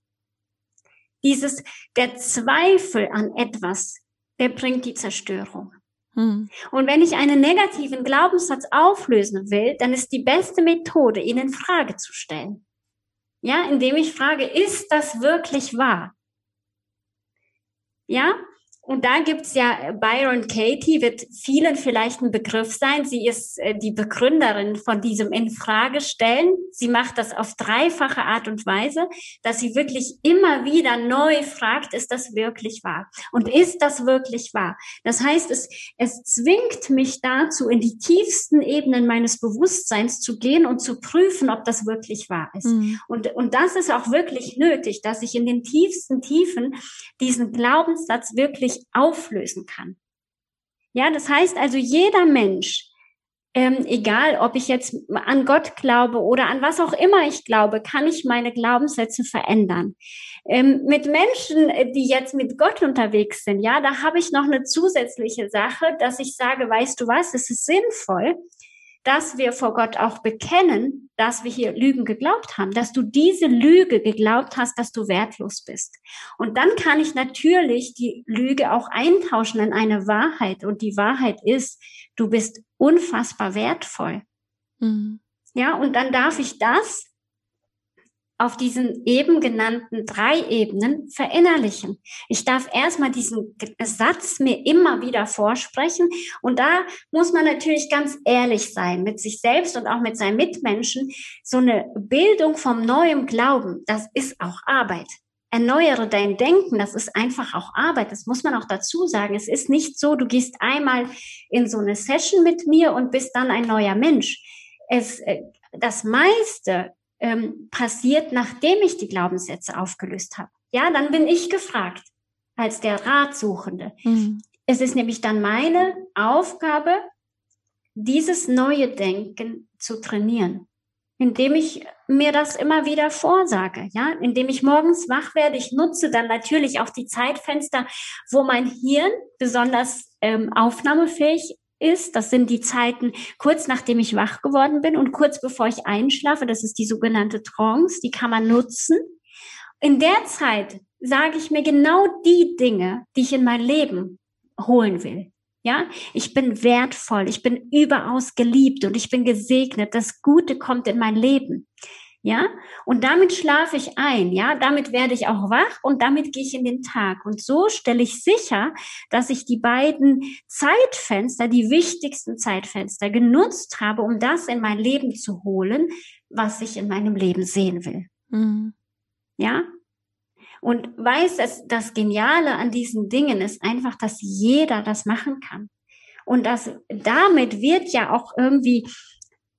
Speaker 2: dieses, der Zweifel an etwas, der bringt die Zerstörung. Hm. Und wenn ich einen negativen Glaubenssatz auflösen will, dann ist die beste Methode, ihn in Frage zu stellen. Ja, indem ich frage, ist das wirklich wahr? Ja, und da gibt's ja äh, Byron Katie, wird vielen vielleicht ein Begriff sein. Sie ist äh, die Begründerin von diesem Infragestellen. Sie macht das auf dreifache Art und Weise, dass sie wirklich immer wieder neu fragt, ist das wirklich wahr? Und ist das wirklich wahr? Das heißt, es, es zwingt mich dazu, in die tiefsten Ebenen meines Bewusstseins zu gehen und zu prüfen, ob das wirklich wahr ist. Mhm. Und, und das ist auch wirklich nötig, dass ich in den tiefsten Tiefen diesen Glaubenssatz wirklich wirklich auflösen kann. Ja, das heißt also, jeder Mensch, ähm, egal ob ich jetzt an Gott glaube oder an was auch immer ich glaube, kann ich meine Glaubenssätze verändern. Ähm, mit Menschen, äh, die jetzt mit Gott unterwegs sind, ja, da habe ich noch eine zusätzliche Sache, dass ich sage, weißt du was, es ist sinnvoll, dass wir vor Gott auch bekennen, dass wir hier Lügen geglaubt haben, dass du diese Lüge geglaubt hast, dass du wertlos bist. Und dann kann ich natürlich die Lüge auch eintauschen in eine Wahrheit. Und die Wahrheit ist, du bist unfassbar wertvoll. Mhm. Ja, und dann darf ich das auf diesen eben genannten drei Ebenen verinnerlichen. Ich darf erstmal diesen Satz mir immer wieder vorsprechen und da muss man natürlich ganz ehrlich sein mit sich selbst und auch mit seinen Mitmenschen. So eine Bildung vom neuen Glauben, das ist auch Arbeit. Erneuere dein Denken, das ist einfach auch Arbeit. Das muss man auch dazu sagen. Es ist nicht so, du gehst einmal in so eine Session mit mir und bist dann ein neuer Mensch. Es, äh, das meiste ähm, passiert, nachdem ich die Glaubenssätze aufgelöst habe. Ja, dann bin ich gefragt als der Ratsuchende. Mhm. Es ist nämlich dann meine Aufgabe, dieses neue Denken zu trainieren, indem ich mir das immer wieder vorsage, ja, indem ich morgens wach werde. Ich nutze dann natürlich auch die Zeitfenster, wo mein Hirn besonders ähm, aufnahmefähig ist. Das sind die Zeiten kurz nachdem ich wach geworden bin und kurz bevor ich einschlafe. Das ist die sogenannte Trance. Die kann man nutzen. In der Zeit sage ich mir genau die Dinge, die ich in mein Leben holen will. Ja, ich bin wertvoll, ich bin überaus geliebt und ich bin gesegnet. Das Gute kommt in mein Leben. Ja, und damit schlafe ich ein. Ja, damit werde ich auch wach und damit gehe ich in den Tag. Und so stelle ich sicher, dass ich die beiden Zeitfenster, die wichtigsten Zeitfenster genutzt habe, um das in mein Leben zu holen, was ich in meinem Leben sehen will. Mhm. Ja, und weiß, dass das Geniale an diesen Dingen ist einfach, dass jeder das machen kann. Und das, damit wird ja auch irgendwie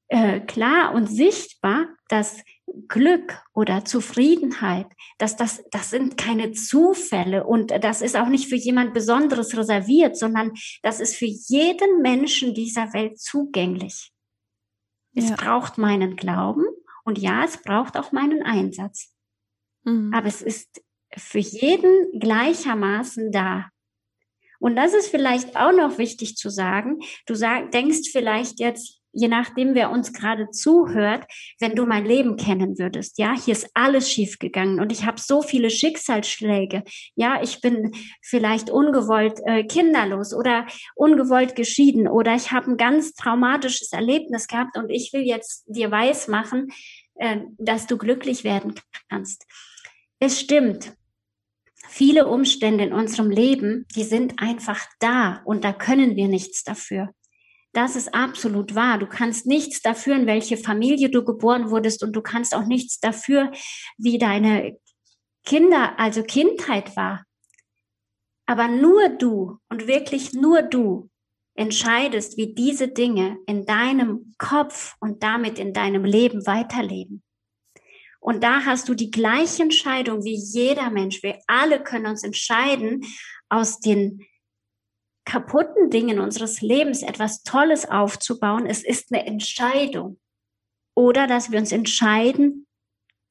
Speaker 2: äh, klar und sichtbar, dass Glück oder Zufriedenheit, dass das, das sind keine Zufälle und das ist auch nicht für jemand Besonderes reserviert, sondern das ist für jeden Menschen dieser Welt zugänglich. Es ja. braucht meinen Glauben und ja, es braucht auch meinen Einsatz. Mhm. Aber es ist für jeden gleichermaßen da. Und das ist vielleicht auch noch wichtig zu sagen. Du sag, denkst vielleicht jetzt, je nachdem, wer uns gerade zuhört, wenn du mein Leben kennen würdest. Ja, hier ist alles schiefgegangen und ich habe so viele Schicksalsschläge. Ja, ich bin vielleicht ungewollt äh, kinderlos oder ungewollt geschieden oder ich habe ein ganz traumatisches Erlebnis gehabt und ich will jetzt dir weismachen, äh, dass du glücklich werden kannst. Es stimmt viele Umstände in unserem Leben, die sind einfach da und da können wir nichts dafür. Das ist absolut wahr. Du kannst nichts dafür, in welche Familie du geboren wurdest und du kannst auch nichts dafür, wie deine Kinder, also Kindheit war. Aber nur du und wirklich nur du entscheidest, wie diese Dinge in deinem Kopf und damit in deinem Leben weiterleben. Und da hast du die gleiche Entscheidung wie jeder Mensch. Wir alle können uns entscheiden, aus den kaputten Dingen unseres Lebens etwas Tolles aufzubauen. Es ist eine Entscheidung. Oder dass wir uns entscheiden,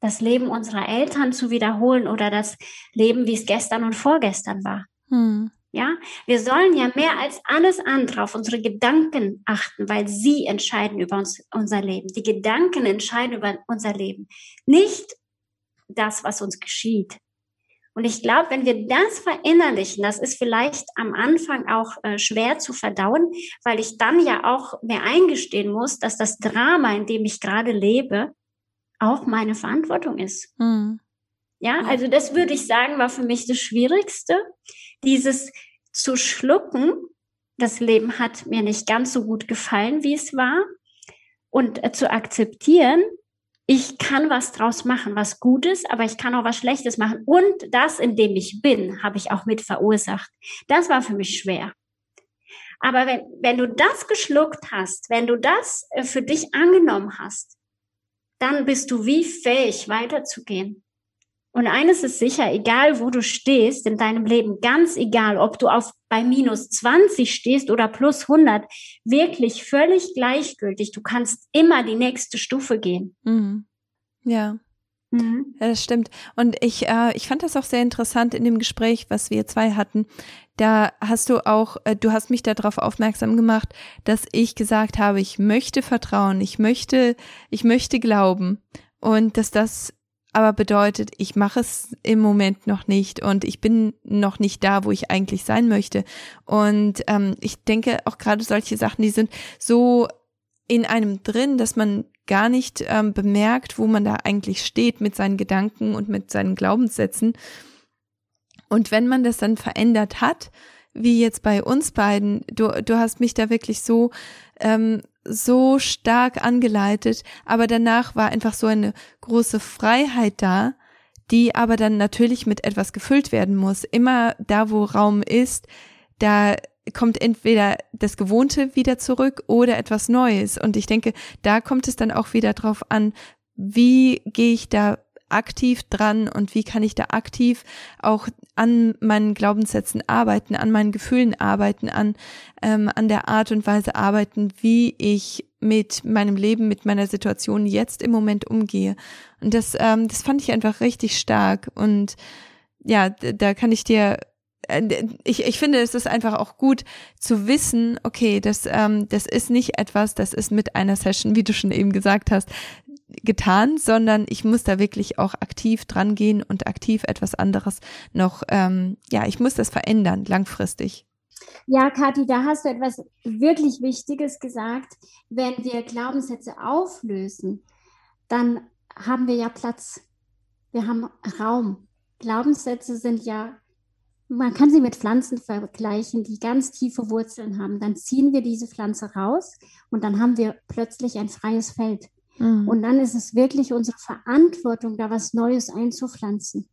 Speaker 2: das Leben unserer Eltern zu wiederholen oder das Leben, wie es gestern und vorgestern war. Hm. Ja, wir sollen ja mehr als alles andere auf unsere Gedanken achten, weil sie entscheiden über uns, unser Leben. Die Gedanken entscheiden über unser Leben, nicht das, was uns geschieht. Und ich glaube, wenn wir das verinnerlichen, das ist vielleicht am Anfang auch äh, schwer zu verdauen, weil ich dann ja auch mir eingestehen muss, dass das Drama, in dem ich gerade lebe, auch meine Verantwortung ist. Mhm. Ja, also das würde ich sagen, war für mich das Schwierigste, dieses zu schlucken. Das Leben hat mir nicht ganz so gut gefallen, wie es war. Und äh, zu akzeptieren, ich kann was draus machen, was Gutes, aber ich kann auch was Schlechtes machen. Und das, in dem ich bin, habe ich auch mit verursacht. Das war für mich schwer. Aber wenn, wenn du das geschluckt hast, wenn du das äh, für dich angenommen hast, dann bist du wie fähig weiterzugehen. Und eines ist sicher, egal wo du stehst in deinem Leben, ganz egal, ob du auf bei minus 20 stehst oder plus 100, wirklich völlig gleichgültig. Du kannst immer die nächste Stufe gehen.
Speaker 1: Mhm. Ja. Mhm. Ja, das stimmt. Und ich, äh, ich fand das auch sehr interessant in dem Gespräch, was wir zwei hatten. Da hast du auch, äh, du hast mich darauf aufmerksam gemacht, dass ich gesagt habe, ich möchte vertrauen, ich möchte, ich möchte glauben. Und dass das aber bedeutet, ich mache es im Moment noch nicht und ich bin noch nicht da, wo ich eigentlich sein möchte. Und ähm, ich denke auch gerade solche Sachen, die sind so in einem drin, dass man gar nicht ähm, bemerkt, wo man da eigentlich steht mit seinen Gedanken und mit seinen Glaubenssätzen. Und wenn man das dann verändert hat, wie jetzt bei uns beiden, du, du hast mich da wirklich so ähm, so stark angeleitet, aber danach war einfach so eine große Freiheit da, die aber dann natürlich mit etwas gefüllt werden muss. Immer da, wo Raum ist, da kommt entweder das Gewohnte wieder zurück oder etwas Neues. Und ich denke, da kommt es dann auch wieder drauf an, wie gehe ich da aktiv dran und wie kann ich da aktiv auch an meinen Glaubenssätzen arbeiten, an meinen Gefühlen arbeiten, an, ähm, an der Art und Weise arbeiten, wie ich mit meinem Leben, mit meiner Situation jetzt im Moment umgehe. Und das, ähm, das fand ich einfach richtig stark. Und ja, da kann ich dir äh, ich, ich finde, es ist einfach auch gut zu wissen, okay, das, ähm, das ist nicht etwas, das ist mit einer Session, wie du schon eben gesagt hast, getan, sondern ich muss da wirklich auch aktiv dran gehen und aktiv etwas anderes noch, ähm, ja, ich muss das verändern, langfristig.
Speaker 2: Ja, Kathi, da hast du etwas wirklich Wichtiges gesagt. Wenn wir Glaubenssätze auflösen, dann haben wir ja Platz. Wir haben Raum. Glaubenssätze sind ja man kann sie mit Pflanzen vergleichen, die ganz tiefe Wurzeln haben. Dann ziehen wir diese Pflanze raus und dann haben wir plötzlich ein freies Feld. Mhm. Und dann ist es wirklich unsere Verantwortung, da was Neues einzupflanzen.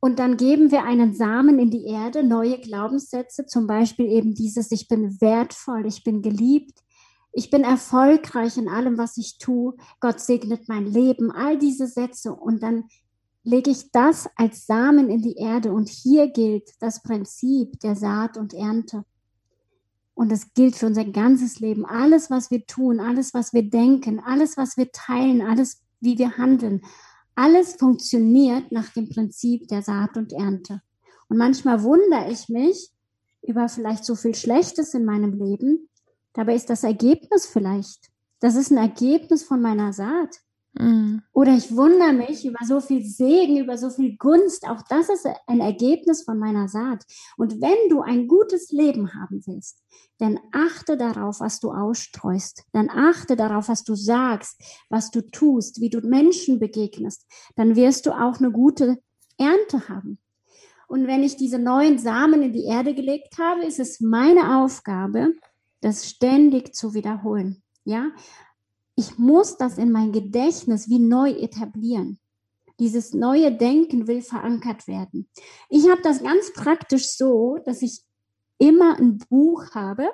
Speaker 2: Und dann geben wir einen Samen in die Erde, neue Glaubenssätze, zum Beispiel eben dieses, ich bin wertvoll, ich bin geliebt, ich bin erfolgreich in allem, was ich tue, Gott segnet mein Leben, all diese Sätze. Und dann lege ich das als Samen in die Erde. Und hier gilt das Prinzip der Saat und Ernte. Und das gilt für unser ganzes Leben. Alles, was wir tun, alles, was wir denken, alles, was wir teilen, alles, wie wir handeln, alles funktioniert nach dem Prinzip der Saat und Ernte. Und manchmal wundere ich mich über vielleicht so viel Schlechtes in meinem Leben. Dabei ist das Ergebnis vielleicht. Das ist ein Ergebnis von meiner Saat. Mhm. Oder ich wundere mich über so viel Segen, über so viel Gunst. Auch das ist ein Ergebnis von meiner Saat. Und wenn du ein gutes Leben haben willst, dann achte darauf, was du ausstreust. Dann achte darauf, was du sagst, was du tust, wie du Menschen begegnest. Dann wirst du auch eine gute Ernte haben. Und wenn ich diese neuen Samen in die Erde gelegt habe, ist es meine Aufgabe, das ständig zu wiederholen. Ja, ich muss das in mein Gedächtnis wie neu etablieren. Dieses neue Denken will verankert werden. Ich habe das ganz praktisch so, dass ich immer ein Buch habe,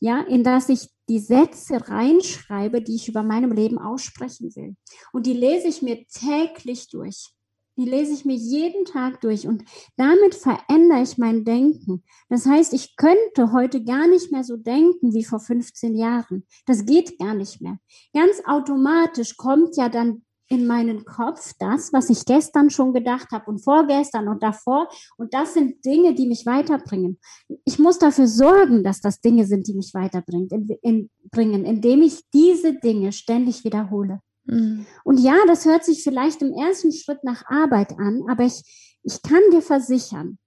Speaker 2: ja, in das ich die Sätze reinschreibe, die ich über meinem Leben aussprechen will. Und die lese ich mir täglich durch. Die lese ich mir jeden Tag durch und damit verändere ich mein Denken. Das heißt, ich könnte heute gar nicht mehr so denken wie vor 15 Jahren. Das geht gar nicht mehr. Ganz automatisch kommt ja dann in meinen Kopf das, was ich gestern schon gedacht habe und vorgestern und davor. Und das sind Dinge, die mich weiterbringen. Ich muss dafür sorgen, dass das Dinge sind, die mich weiterbringen, in, in, bringen, indem ich diese Dinge ständig wiederhole. Mhm. Und ja, das hört sich vielleicht im ersten Schritt nach Arbeit an, aber ich, ich kann dir versichern,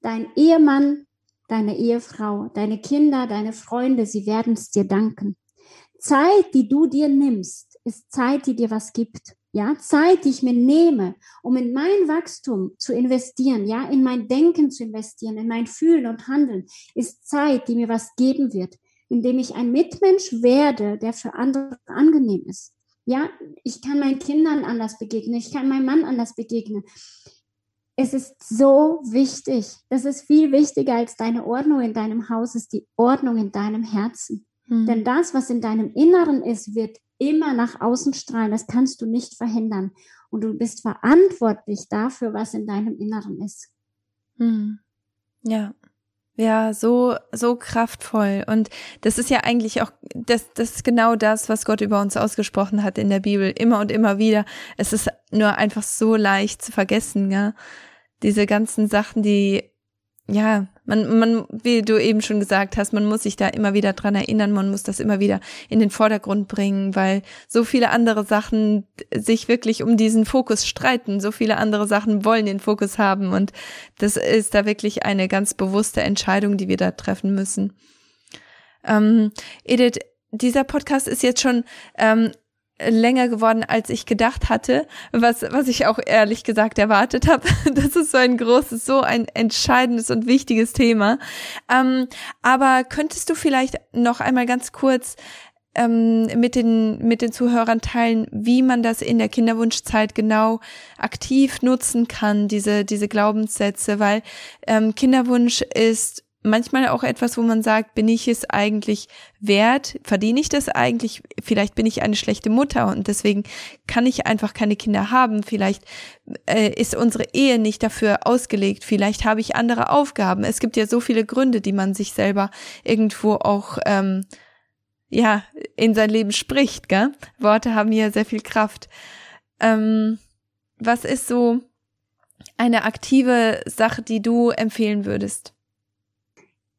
Speaker 2: dein Ehemann, deine Ehefrau, deine Kinder, deine Freunde, sie werden es dir danken. Zeit, die du dir nimmst, ist Zeit, die dir was gibt. Ja, Zeit, die ich mir nehme, um in mein Wachstum zu investieren, ja, in mein Denken zu investieren, in mein Fühlen und Handeln, ist Zeit, die mir was geben wird, indem ich ein Mitmensch werde, der für andere angenehm ist. Ja, ich kann meinen Kindern anders begegnen, ich kann meinem Mann anders begegnen. Es ist so wichtig. Das ist viel wichtiger als deine Ordnung in deinem Haus, ist die Ordnung in deinem Herzen. Hm. Denn das, was in deinem Inneren ist, wird immer nach außen strahlen. Das kannst du nicht verhindern. Und du bist verantwortlich dafür, was in deinem Inneren ist.
Speaker 1: Hm. Ja. Ja, so, so kraftvoll. Und das ist ja eigentlich auch, das, das ist genau das, was Gott über uns ausgesprochen hat in der Bibel, immer und immer wieder. Es ist nur einfach so leicht zu vergessen, ja. Diese ganzen Sachen, die ja, man, man, wie du eben schon gesagt hast, man muss sich da immer wieder dran erinnern, man muss das immer wieder in den Vordergrund bringen, weil so viele andere Sachen sich wirklich um diesen Fokus streiten, so viele andere Sachen wollen den Fokus haben und das ist da wirklich eine ganz bewusste Entscheidung, die wir da treffen müssen. Ähm, Edith, dieser Podcast ist jetzt schon ähm, länger geworden, als ich gedacht hatte, was, was ich auch ehrlich gesagt erwartet habe. Das ist so ein großes, so ein entscheidendes und wichtiges Thema. Ähm, aber könntest du vielleicht noch einmal ganz kurz ähm, mit den mit den Zuhörern teilen, wie man das in der Kinderwunschzeit genau aktiv nutzen kann, diese diese Glaubenssätze, weil ähm, Kinderwunsch ist manchmal auch etwas, wo man sagt, bin ich es eigentlich wert? Verdiene ich das eigentlich? Vielleicht bin ich eine schlechte Mutter und deswegen kann ich einfach keine Kinder haben. Vielleicht äh, ist unsere Ehe nicht dafür ausgelegt. Vielleicht habe ich andere Aufgaben. Es gibt ja so viele Gründe, die man sich selber irgendwo auch ähm, ja in sein Leben spricht. Gell? Worte haben ja sehr viel Kraft. Ähm, was ist so eine aktive Sache, die du empfehlen würdest?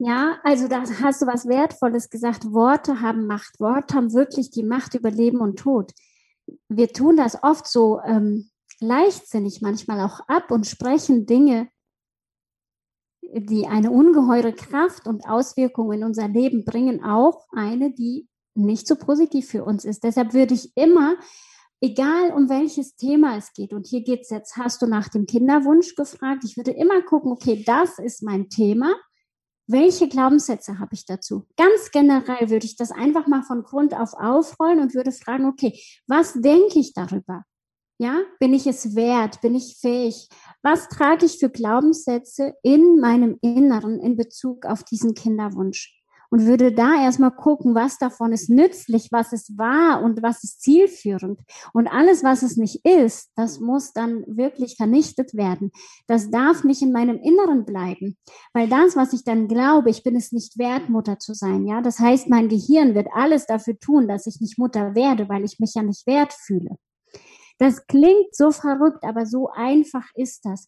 Speaker 2: Ja, also da hast du was Wertvolles gesagt. Worte haben Macht. Worte haben wirklich die Macht über Leben und Tod. Wir tun das oft so ähm, leichtsinnig manchmal auch ab und sprechen Dinge, die eine ungeheure Kraft und Auswirkung in unser Leben bringen, auch eine, die nicht so positiv für uns ist. Deshalb würde ich immer, egal um welches Thema es geht, und hier geht es jetzt, hast du nach dem Kinderwunsch gefragt, ich würde immer gucken, okay, das ist mein Thema welche Glaubenssätze habe ich dazu? Ganz generell würde ich das einfach mal von Grund auf aufrollen und würde fragen, okay, was denke ich darüber? Ja, bin ich es wert? Bin ich fähig? Was trage ich für Glaubenssätze in meinem Inneren in Bezug auf diesen Kinderwunsch? Und würde da erstmal gucken, was davon ist nützlich, was es war und was ist zielführend. Und alles, was es nicht ist, das muss dann wirklich vernichtet werden. Das darf nicht in meinem Inneren bleiben, weil das, was ich dann glaube, ich bin es nicht wert, Mutter zu sein. Ja, das heißt, mein Gehirn wird alles dafür tun, dass ich nicht Mutter werde, weil ich mich ja nicht wert fühle. Das klingt so verrückt, aber so einfach ist das.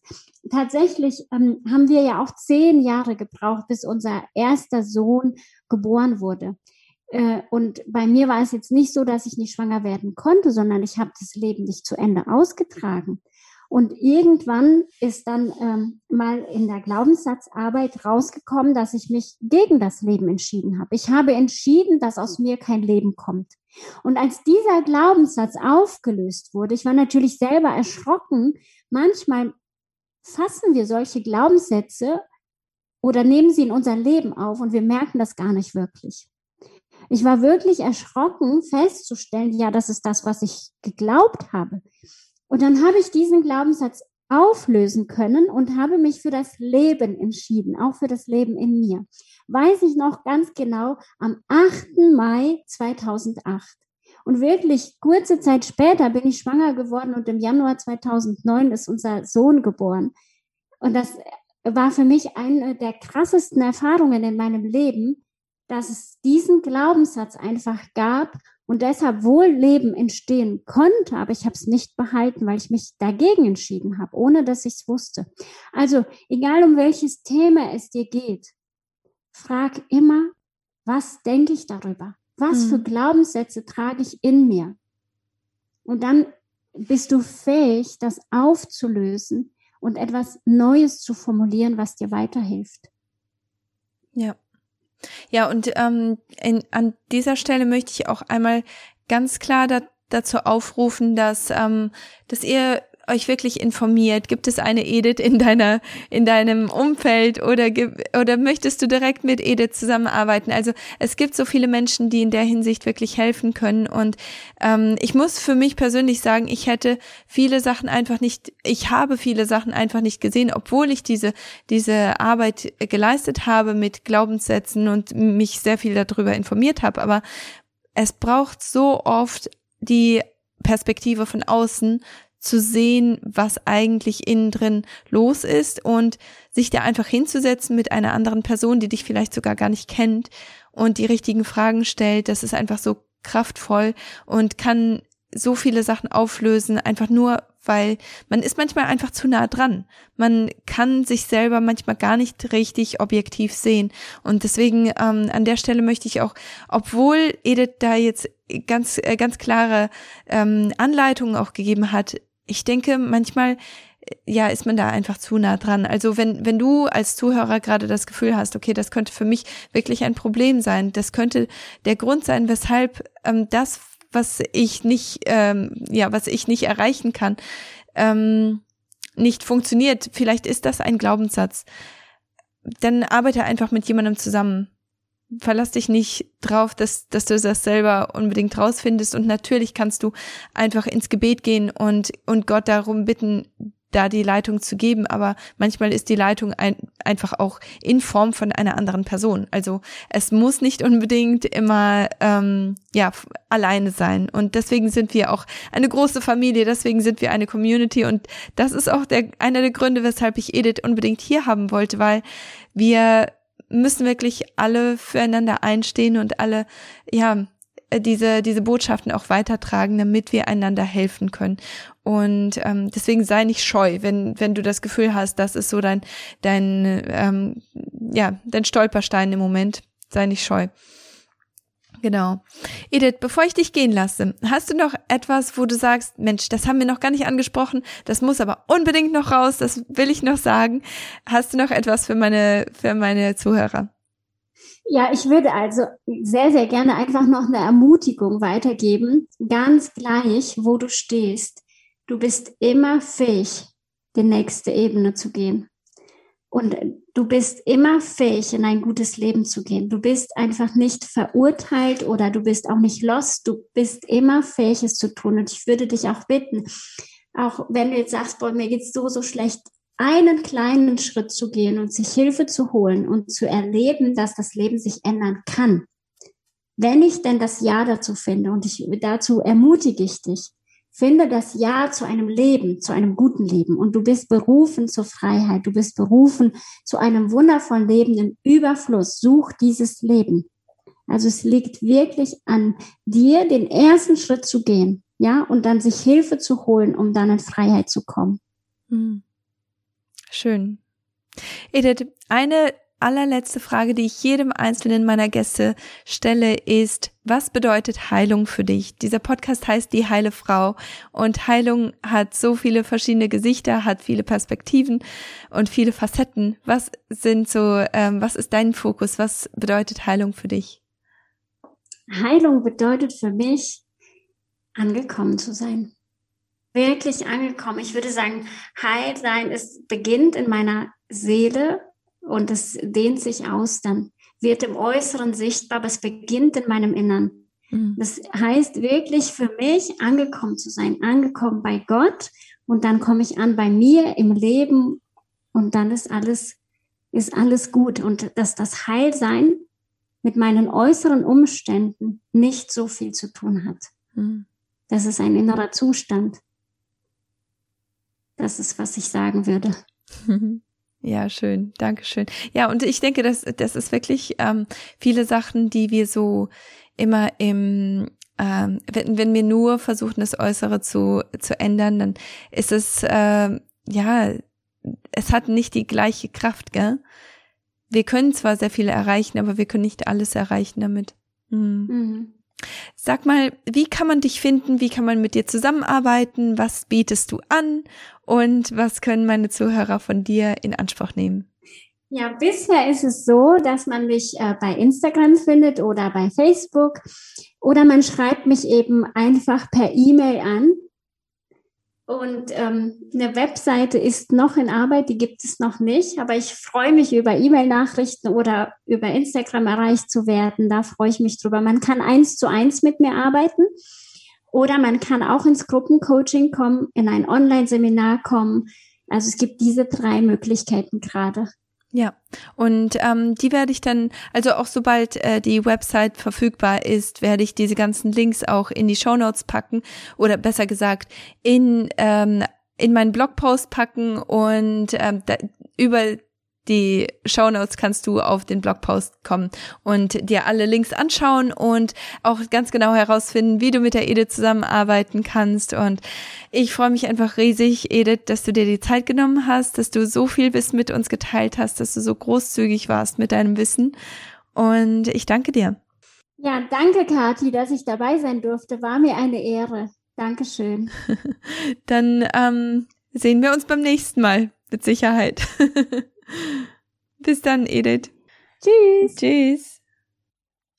Speaker 2: Tatsächlich ähm, haben wir ja auch zehn Jahre gebraucht, bis unser erster Sohn geboren wurde. Äh, und bei mir war es jetzt nicht so, dass ich nicht schwanger werden konnte, sondern ich habe das Leben nicht zu Ende ausgetragen. Und irgendwann ist dann ähm, mal in der Glaubenssatzarbeit rausgekommen, dass ich mich gegen das Leben entschieden habe. Ich habe entschieden, dass aus mir kein Leben kommt. Und als dieser Glaubenssatz aufgelöst wurde, ich war natürlich selber erschrocken, manchmal fassen wir solche Glaubenssätze oder nehmen sie in unser Leben auf und wir merken das gar nicht wirklich. Ich war wirklich erschrocken festzustellen, ja, das ist das, was ich geglaubt habe. Und dann habe ich diesen Glaubenssatz auflösen können und habe mich für das Leben entschieden, auch für das Leben in mir. Weiß ich noch ganz genau, am 8. Mai 2008. Und wirklich kurze Zeit später bin ich schwanger geworden und im Januar 2009 ist unser Sohn geboren. Und das war für mich eine der krassesten Erfahrungen in meinem Leben, dass es diesen Glaubenssatz einfach gab und deshalb wohl Leben entstehen konnte, aber ich habe es nicht behalten, weil ich mich dagegen entschieden habe, ohne dass ich es wusste. Also egal um welches Thema es dir geht, frag immer, was denke ich darüber? Was hm. für Glaubenssätze trage ich in mir? Und dann bist du fähig, das aufzulösen und etwas Neues zu formulieren, was dir weiterhilft.
Speaker 1: Ja. Ja, und ähm, in, an dieser Stelle möchte ich auch einmal ganz klar da, dazu aufrufen, dass, ähm, dass ihr euch wirklich informiert? Gibt es eine Edith in deiner, in deinem Umfeld oder, oder möchtest du direkt mit Edith zusammenarbeiten? Also es gibt so viele Menschen, die in der Hinsicht wirklich helfen können und ähm, ich muss für mich persönlich sagen, ich hätte viele Sachen einfach nicht, ich habe viele Sachen einfach nicht gesehen, obwohl ich diese, diese Arbeit geleistet habe mit Glaubenssätzen und mich sehr viel darüber informiert habe, aber es braucht so oft die Perspektive von außen, zu sehen, was eigentlich innen drin los ist und sich da einfach hinzusetzen mit einer anderen Person, die dich vielleicht sogar gar nicht kennt und die richtigen Fragen stellt. Das ist einfach so kraftvoll und kann so viele Sachen auflösen, einfach nur, weil man ist manchmal einfach zu nah dran. Man kann sich selber manchmal gar nicht richtig objektiv sehen. Und deswegen ähm, an der Stelle möchte ich auch, obwohl Edith da jetzt ganz, äh, ganz klare ähm, Anleitungen auch gegeben hat, ich denke, manchmal äh, ja, ist man da einfach zu nah dran. Also wenn, wenn du als Zuhörer gerade das Gefühl hast, okay, das könnte für mich wirklich ein Problem sein, das könnte der Grund sein, weshalb ähm, das, was ich nicht, ähm, ja, was ich nicht erreichen kann, ähm, nicht funktioniert. Vielleicht ist das ein Glaubenssatz. Dann arbeite einfach mit jemandem zusammen verlass dich nicht drauf, dass, dass du das selber unbedingt rausfindest. Und natürlich kannst du einfach ins Gebet gehen und, und Gott darum bitten, da die Leitung zu geben, aber manchmal ist die Leitung ein, einfach auch in Form von einer anderen Person. Also es muss nicht unbedingt immer ähm, ja alleine sein. Und deswegen sind wir auch eine große Familie, deswegen sind wir eine Community und das ist auch der einer der Gründe, weshalb ich Edith unbedingt hier haben wollte, weil wir müssen wirklich alle füreinander einstehen und alle ja diese, diese Botschaften auch weitertragen, damit wir einander helfen können. Und ähm, deswegen sei nicht scheu, wenn, wenn du das Gefühl hast, das ist so dein, dein, ähm, ja, dein Stolperstein im Moment. Sei nicht scheu. Genau. Edith, bevor ich dich gehen lasse, hast du noch etwas, wo du sagst, Mensch, das haben wir noch gar nicht angesprochen, das muss aber unbedingt noch raus, das will ich noch sagen. Hast du noch etwas für meine, für meine Zuhörer?
Speaker 2: Ja, ich würde also sehr, sehr gerne einfach noch eine Ermutigung weitergeben, ganz gleich, wo du stehst. Du bist immer fähig, die nächste Ebene zu gehen. Und du bist immer fähig, in ein gutes Leben zu gehen. Du bist einfach nicht verurteilt oder du bist auch nicht lost. Du bist immer fähig, es zu tun. Und ich würde dich auch bitten, auch wenn du jetzt sagst, boah, mir geht's so, so schlecht, einen kleinen Schritt zu gehen und sich Hilfe zu holen und zu erleben, dass das Leben sich ändern kann. Wenn ich denn das Ja dazu finde und ich, dazu ermutige ich dich, finde das Ja zu einem Leben, zu einem guten Leben und du bist berufen zur Freiheit, du bist berufen zu einem wundervollen Leben im Überfluss. Such dieses Leben. Also es liegt wirklich an dir, den ersten Schritt zu gehen, ja, und dann sich Hilfe zu holen, um dann in Freiheit zu kommen.
Speaker 1: Mhm. Schön. Edith, eine allerletzte Frage, die ich jedem einzelnen meiner Gäste stelle, ist, was bedeutet Heilung für dich? Dieser Podcast heißt Die heile Frau und Heilung hat so viele verschiedene Gesichter, hat viele Perspektiven und viele Facetten. Was sind so, ähm, was ist dein Fokus? Was bedeutet Heilung für dich?
Speaker 2: Heilung bedeutet für mich, angekommen zu sein wirklich angekommen. Ich würde sagen, Heil sein ist, beginnt in meiner Seele und es dehnt sich aus, dann wird im Äußeren sichtbar, aber es beginnt in meinem Innern. Mhm. Das heißt wirklich für mich angekommen zu sein, angekommen bei Gott und dann komme ich an bei mir im Leben und dann ist alles, ist alles gut und dass das Heilsein mit meinen äußeren Umständen nicht so viel zu tun hat. Mhm. Das ist ein innerer Zustand. Das ist, was ich sagen würde.
Speaker 1: Ja, schön. Dankeschön. Ja, und ich denke, das, das ist wirklich ähm, viele Sachen, die wir so immer im ähm, wenn, wenn wir nur versuchen, das Äußere zu, zu ändern, dann ist es, äh, ja, es hat nicht die gleiche Kraft, gell? Wir können zwar sehr viel erreichen, aber wir können nicht alles erreichen damit. Mhm. Mhm. Sag mal, wie kann man dich finden? Wie kann man mit dir zusammenarbeiten? Was bietest du an? Und was können meine Zuhörer von dir in Anspruch nehmen?
Speaker 2: Ja, bisher ist es so, dass man mich äh, bei Instagram findet oder bei Facebook oder man schreibt mich eben einfach per E-Mail an. Und ähm, eine Webseite ist noch in Arbeit, die gibt es noch nicht, aber ich freue mich über E-Mail-Nachrichten oder über Instagram erreicht zu werden. Da freue ich mich drüber. Man kann eins zu eins mit mir arbeiten oder man kann auch ins Gruppencoaching kommen, in ein Online-Seminar kommen. Also es gibt diese drei Möglichkeiten gerade.
Speaker 1: Ja, und ähm, die werde ich dann, also auch sobald äh, die Website verfügbar ist, werde ich diese ganzen Links auch in die Show Notes packen oder besser gesagt in ähm, in meinen Blogpost packen und ähm, da, über die Show Notes kannst du auf den Blogpost kommen und dir alle Links anschauen und auch ganz genau herausfinden, wie du mit der Edith zusammenarbeiten kannst. Und ich freue mich einfach riesig, Edith, dass du dir die Zeit genommen hast, dass du so viel Wissen mit uns geteilt hast, dass du so großzügig warst mit deinem Wissen. Und ich danke dir.
Speaker 2: Ja, danke, Kathi, dass ich dabei sein durfte. War mir eine Ehre. Dankeschön.
Speaker 1: Dann ähm, sehen wir uns beim nächsten Mal. Mit Sicherheit. Bis dann, Edith.
Speaker 2: Tschüss.
Speaker 1: Tschüss.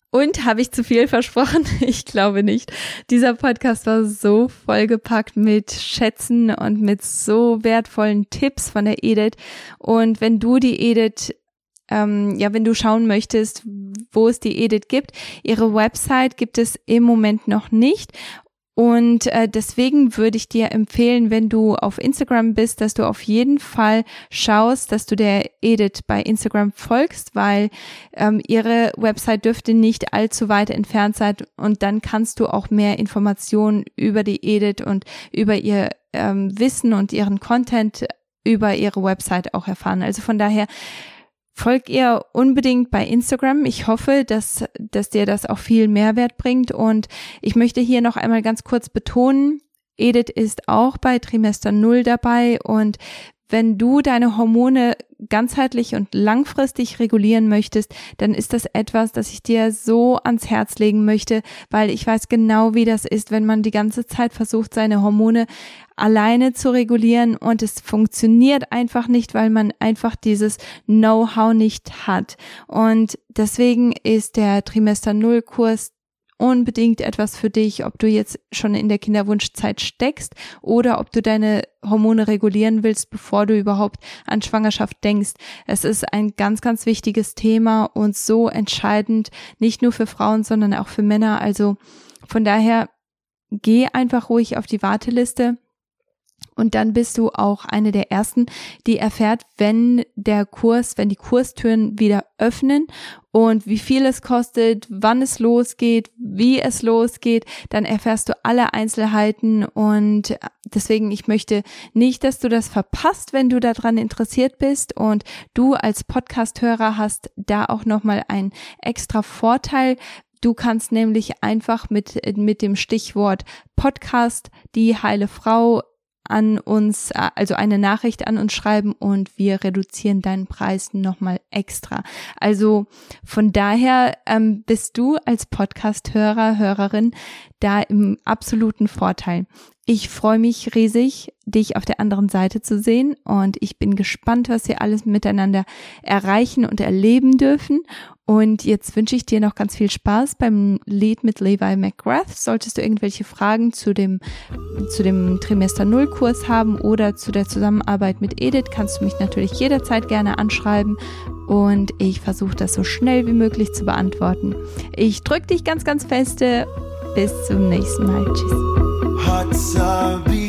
Speaker 1: Und habe ich zu viel versprochen? Ich glaube nicht. Dieser Podcast war so vollgepackt mit Schätzen und mit so wertvollen Tipps von der Edith. Und wenn du die Edith ähm, ja, wenn du schauen möchtest, wo es die Edith gibt, ihre Website gibt es im Moment noch nicht. Und äh, deswegen würde ich dir empfehlen, wenn du auf Instagram bist, dass du auf jeden Fall schaust, dass du der Edith bei Instagram folgst, weil ähm, ihre Website dürfte nicht allzu weit entfernt sein und dann kannst du auch mehr Informationen über die Edith und über ihr ähm, Wissen und ihren Content über ihre Website auch erfahren. Also von daher Folg ihr unbedingt bei Instagram. Ich hoffe, dass, dass dir das auch viel Mehrwert bringt. Und ich möchte hier noch einmal ganz kurz betonen, Edith ist auch bei Trimester Null dabei und wenn du deine Hormone ganzheitlich und langfristig regulieren möchtest, dann ist das etwas, das ich dir so ans Herz legen möchte, weil ich weiß genau, wie das ist, wenn man die ganze Zeit versucht, seine Hormone alleine zu regulieren und es funktioniert einfach nicht, weil man einfach dieses Know-how nicht hat. Und deswegen ist der Trimester Null Kurs unbedingt etwas für dich, ob du jetzt schon in der Kinderwunschzeit steckst oder ob du deine Hormone regulieren willst, bevor du überhaupt an Schwangerschaft denkst. Es ist ein ganz, ganz wichtiges Thema und so entscheidend, nicht nur für Frauen, sondern auch für Männer. Also von daher geh einfach ruhig auf die Warteliste und dann bist du auch eine der ersten, die erfährt, wenn der Kurs, wenn die Kurstüren wieder öffnen und wie viel es kostet, wann es losgeht, wie es losgeht, dann erfährst du alle Einzelheiten. Und deswegen ich möchte nicht, dass du das verpasst, wenn du daran interessiert bist. Und du als Podcasthörer hast da auch nochmal einen extra Vorteil, Du kannst nämlich einfach mit, mit dem Stichwort Podcast die heile Frau an uns, äh, also eine Nachricht an uns schreiben und wir reduzieren deinen Preis nochmal extra. Also von daher ähm, bist du als Podcast-Hörer, Hörerin da im absoluten Vorteil. Ich freue mich riesig, dich auf der anderen Seite zu sehen und ich bin gespannt, was wir alles miteinander erreichen und erleben dürfen. Und jetzt wünsche ich dir noch ganz viel Spaß beim Lied mit Levi McGrath. Solltest du irgendwelche Fragen zu dem, zu dem Trimester Null Kurs haben oder zu der Zusammenarbeit mit Edith, kannst du mich natürlich jederzeit gerne anschreiben und ich versuche das so schnell wie möglich zu beantworten. Ich drücke dich ganz, ganz feste. Bis zum nächsten Mal. Tschüss. Hearts are beating.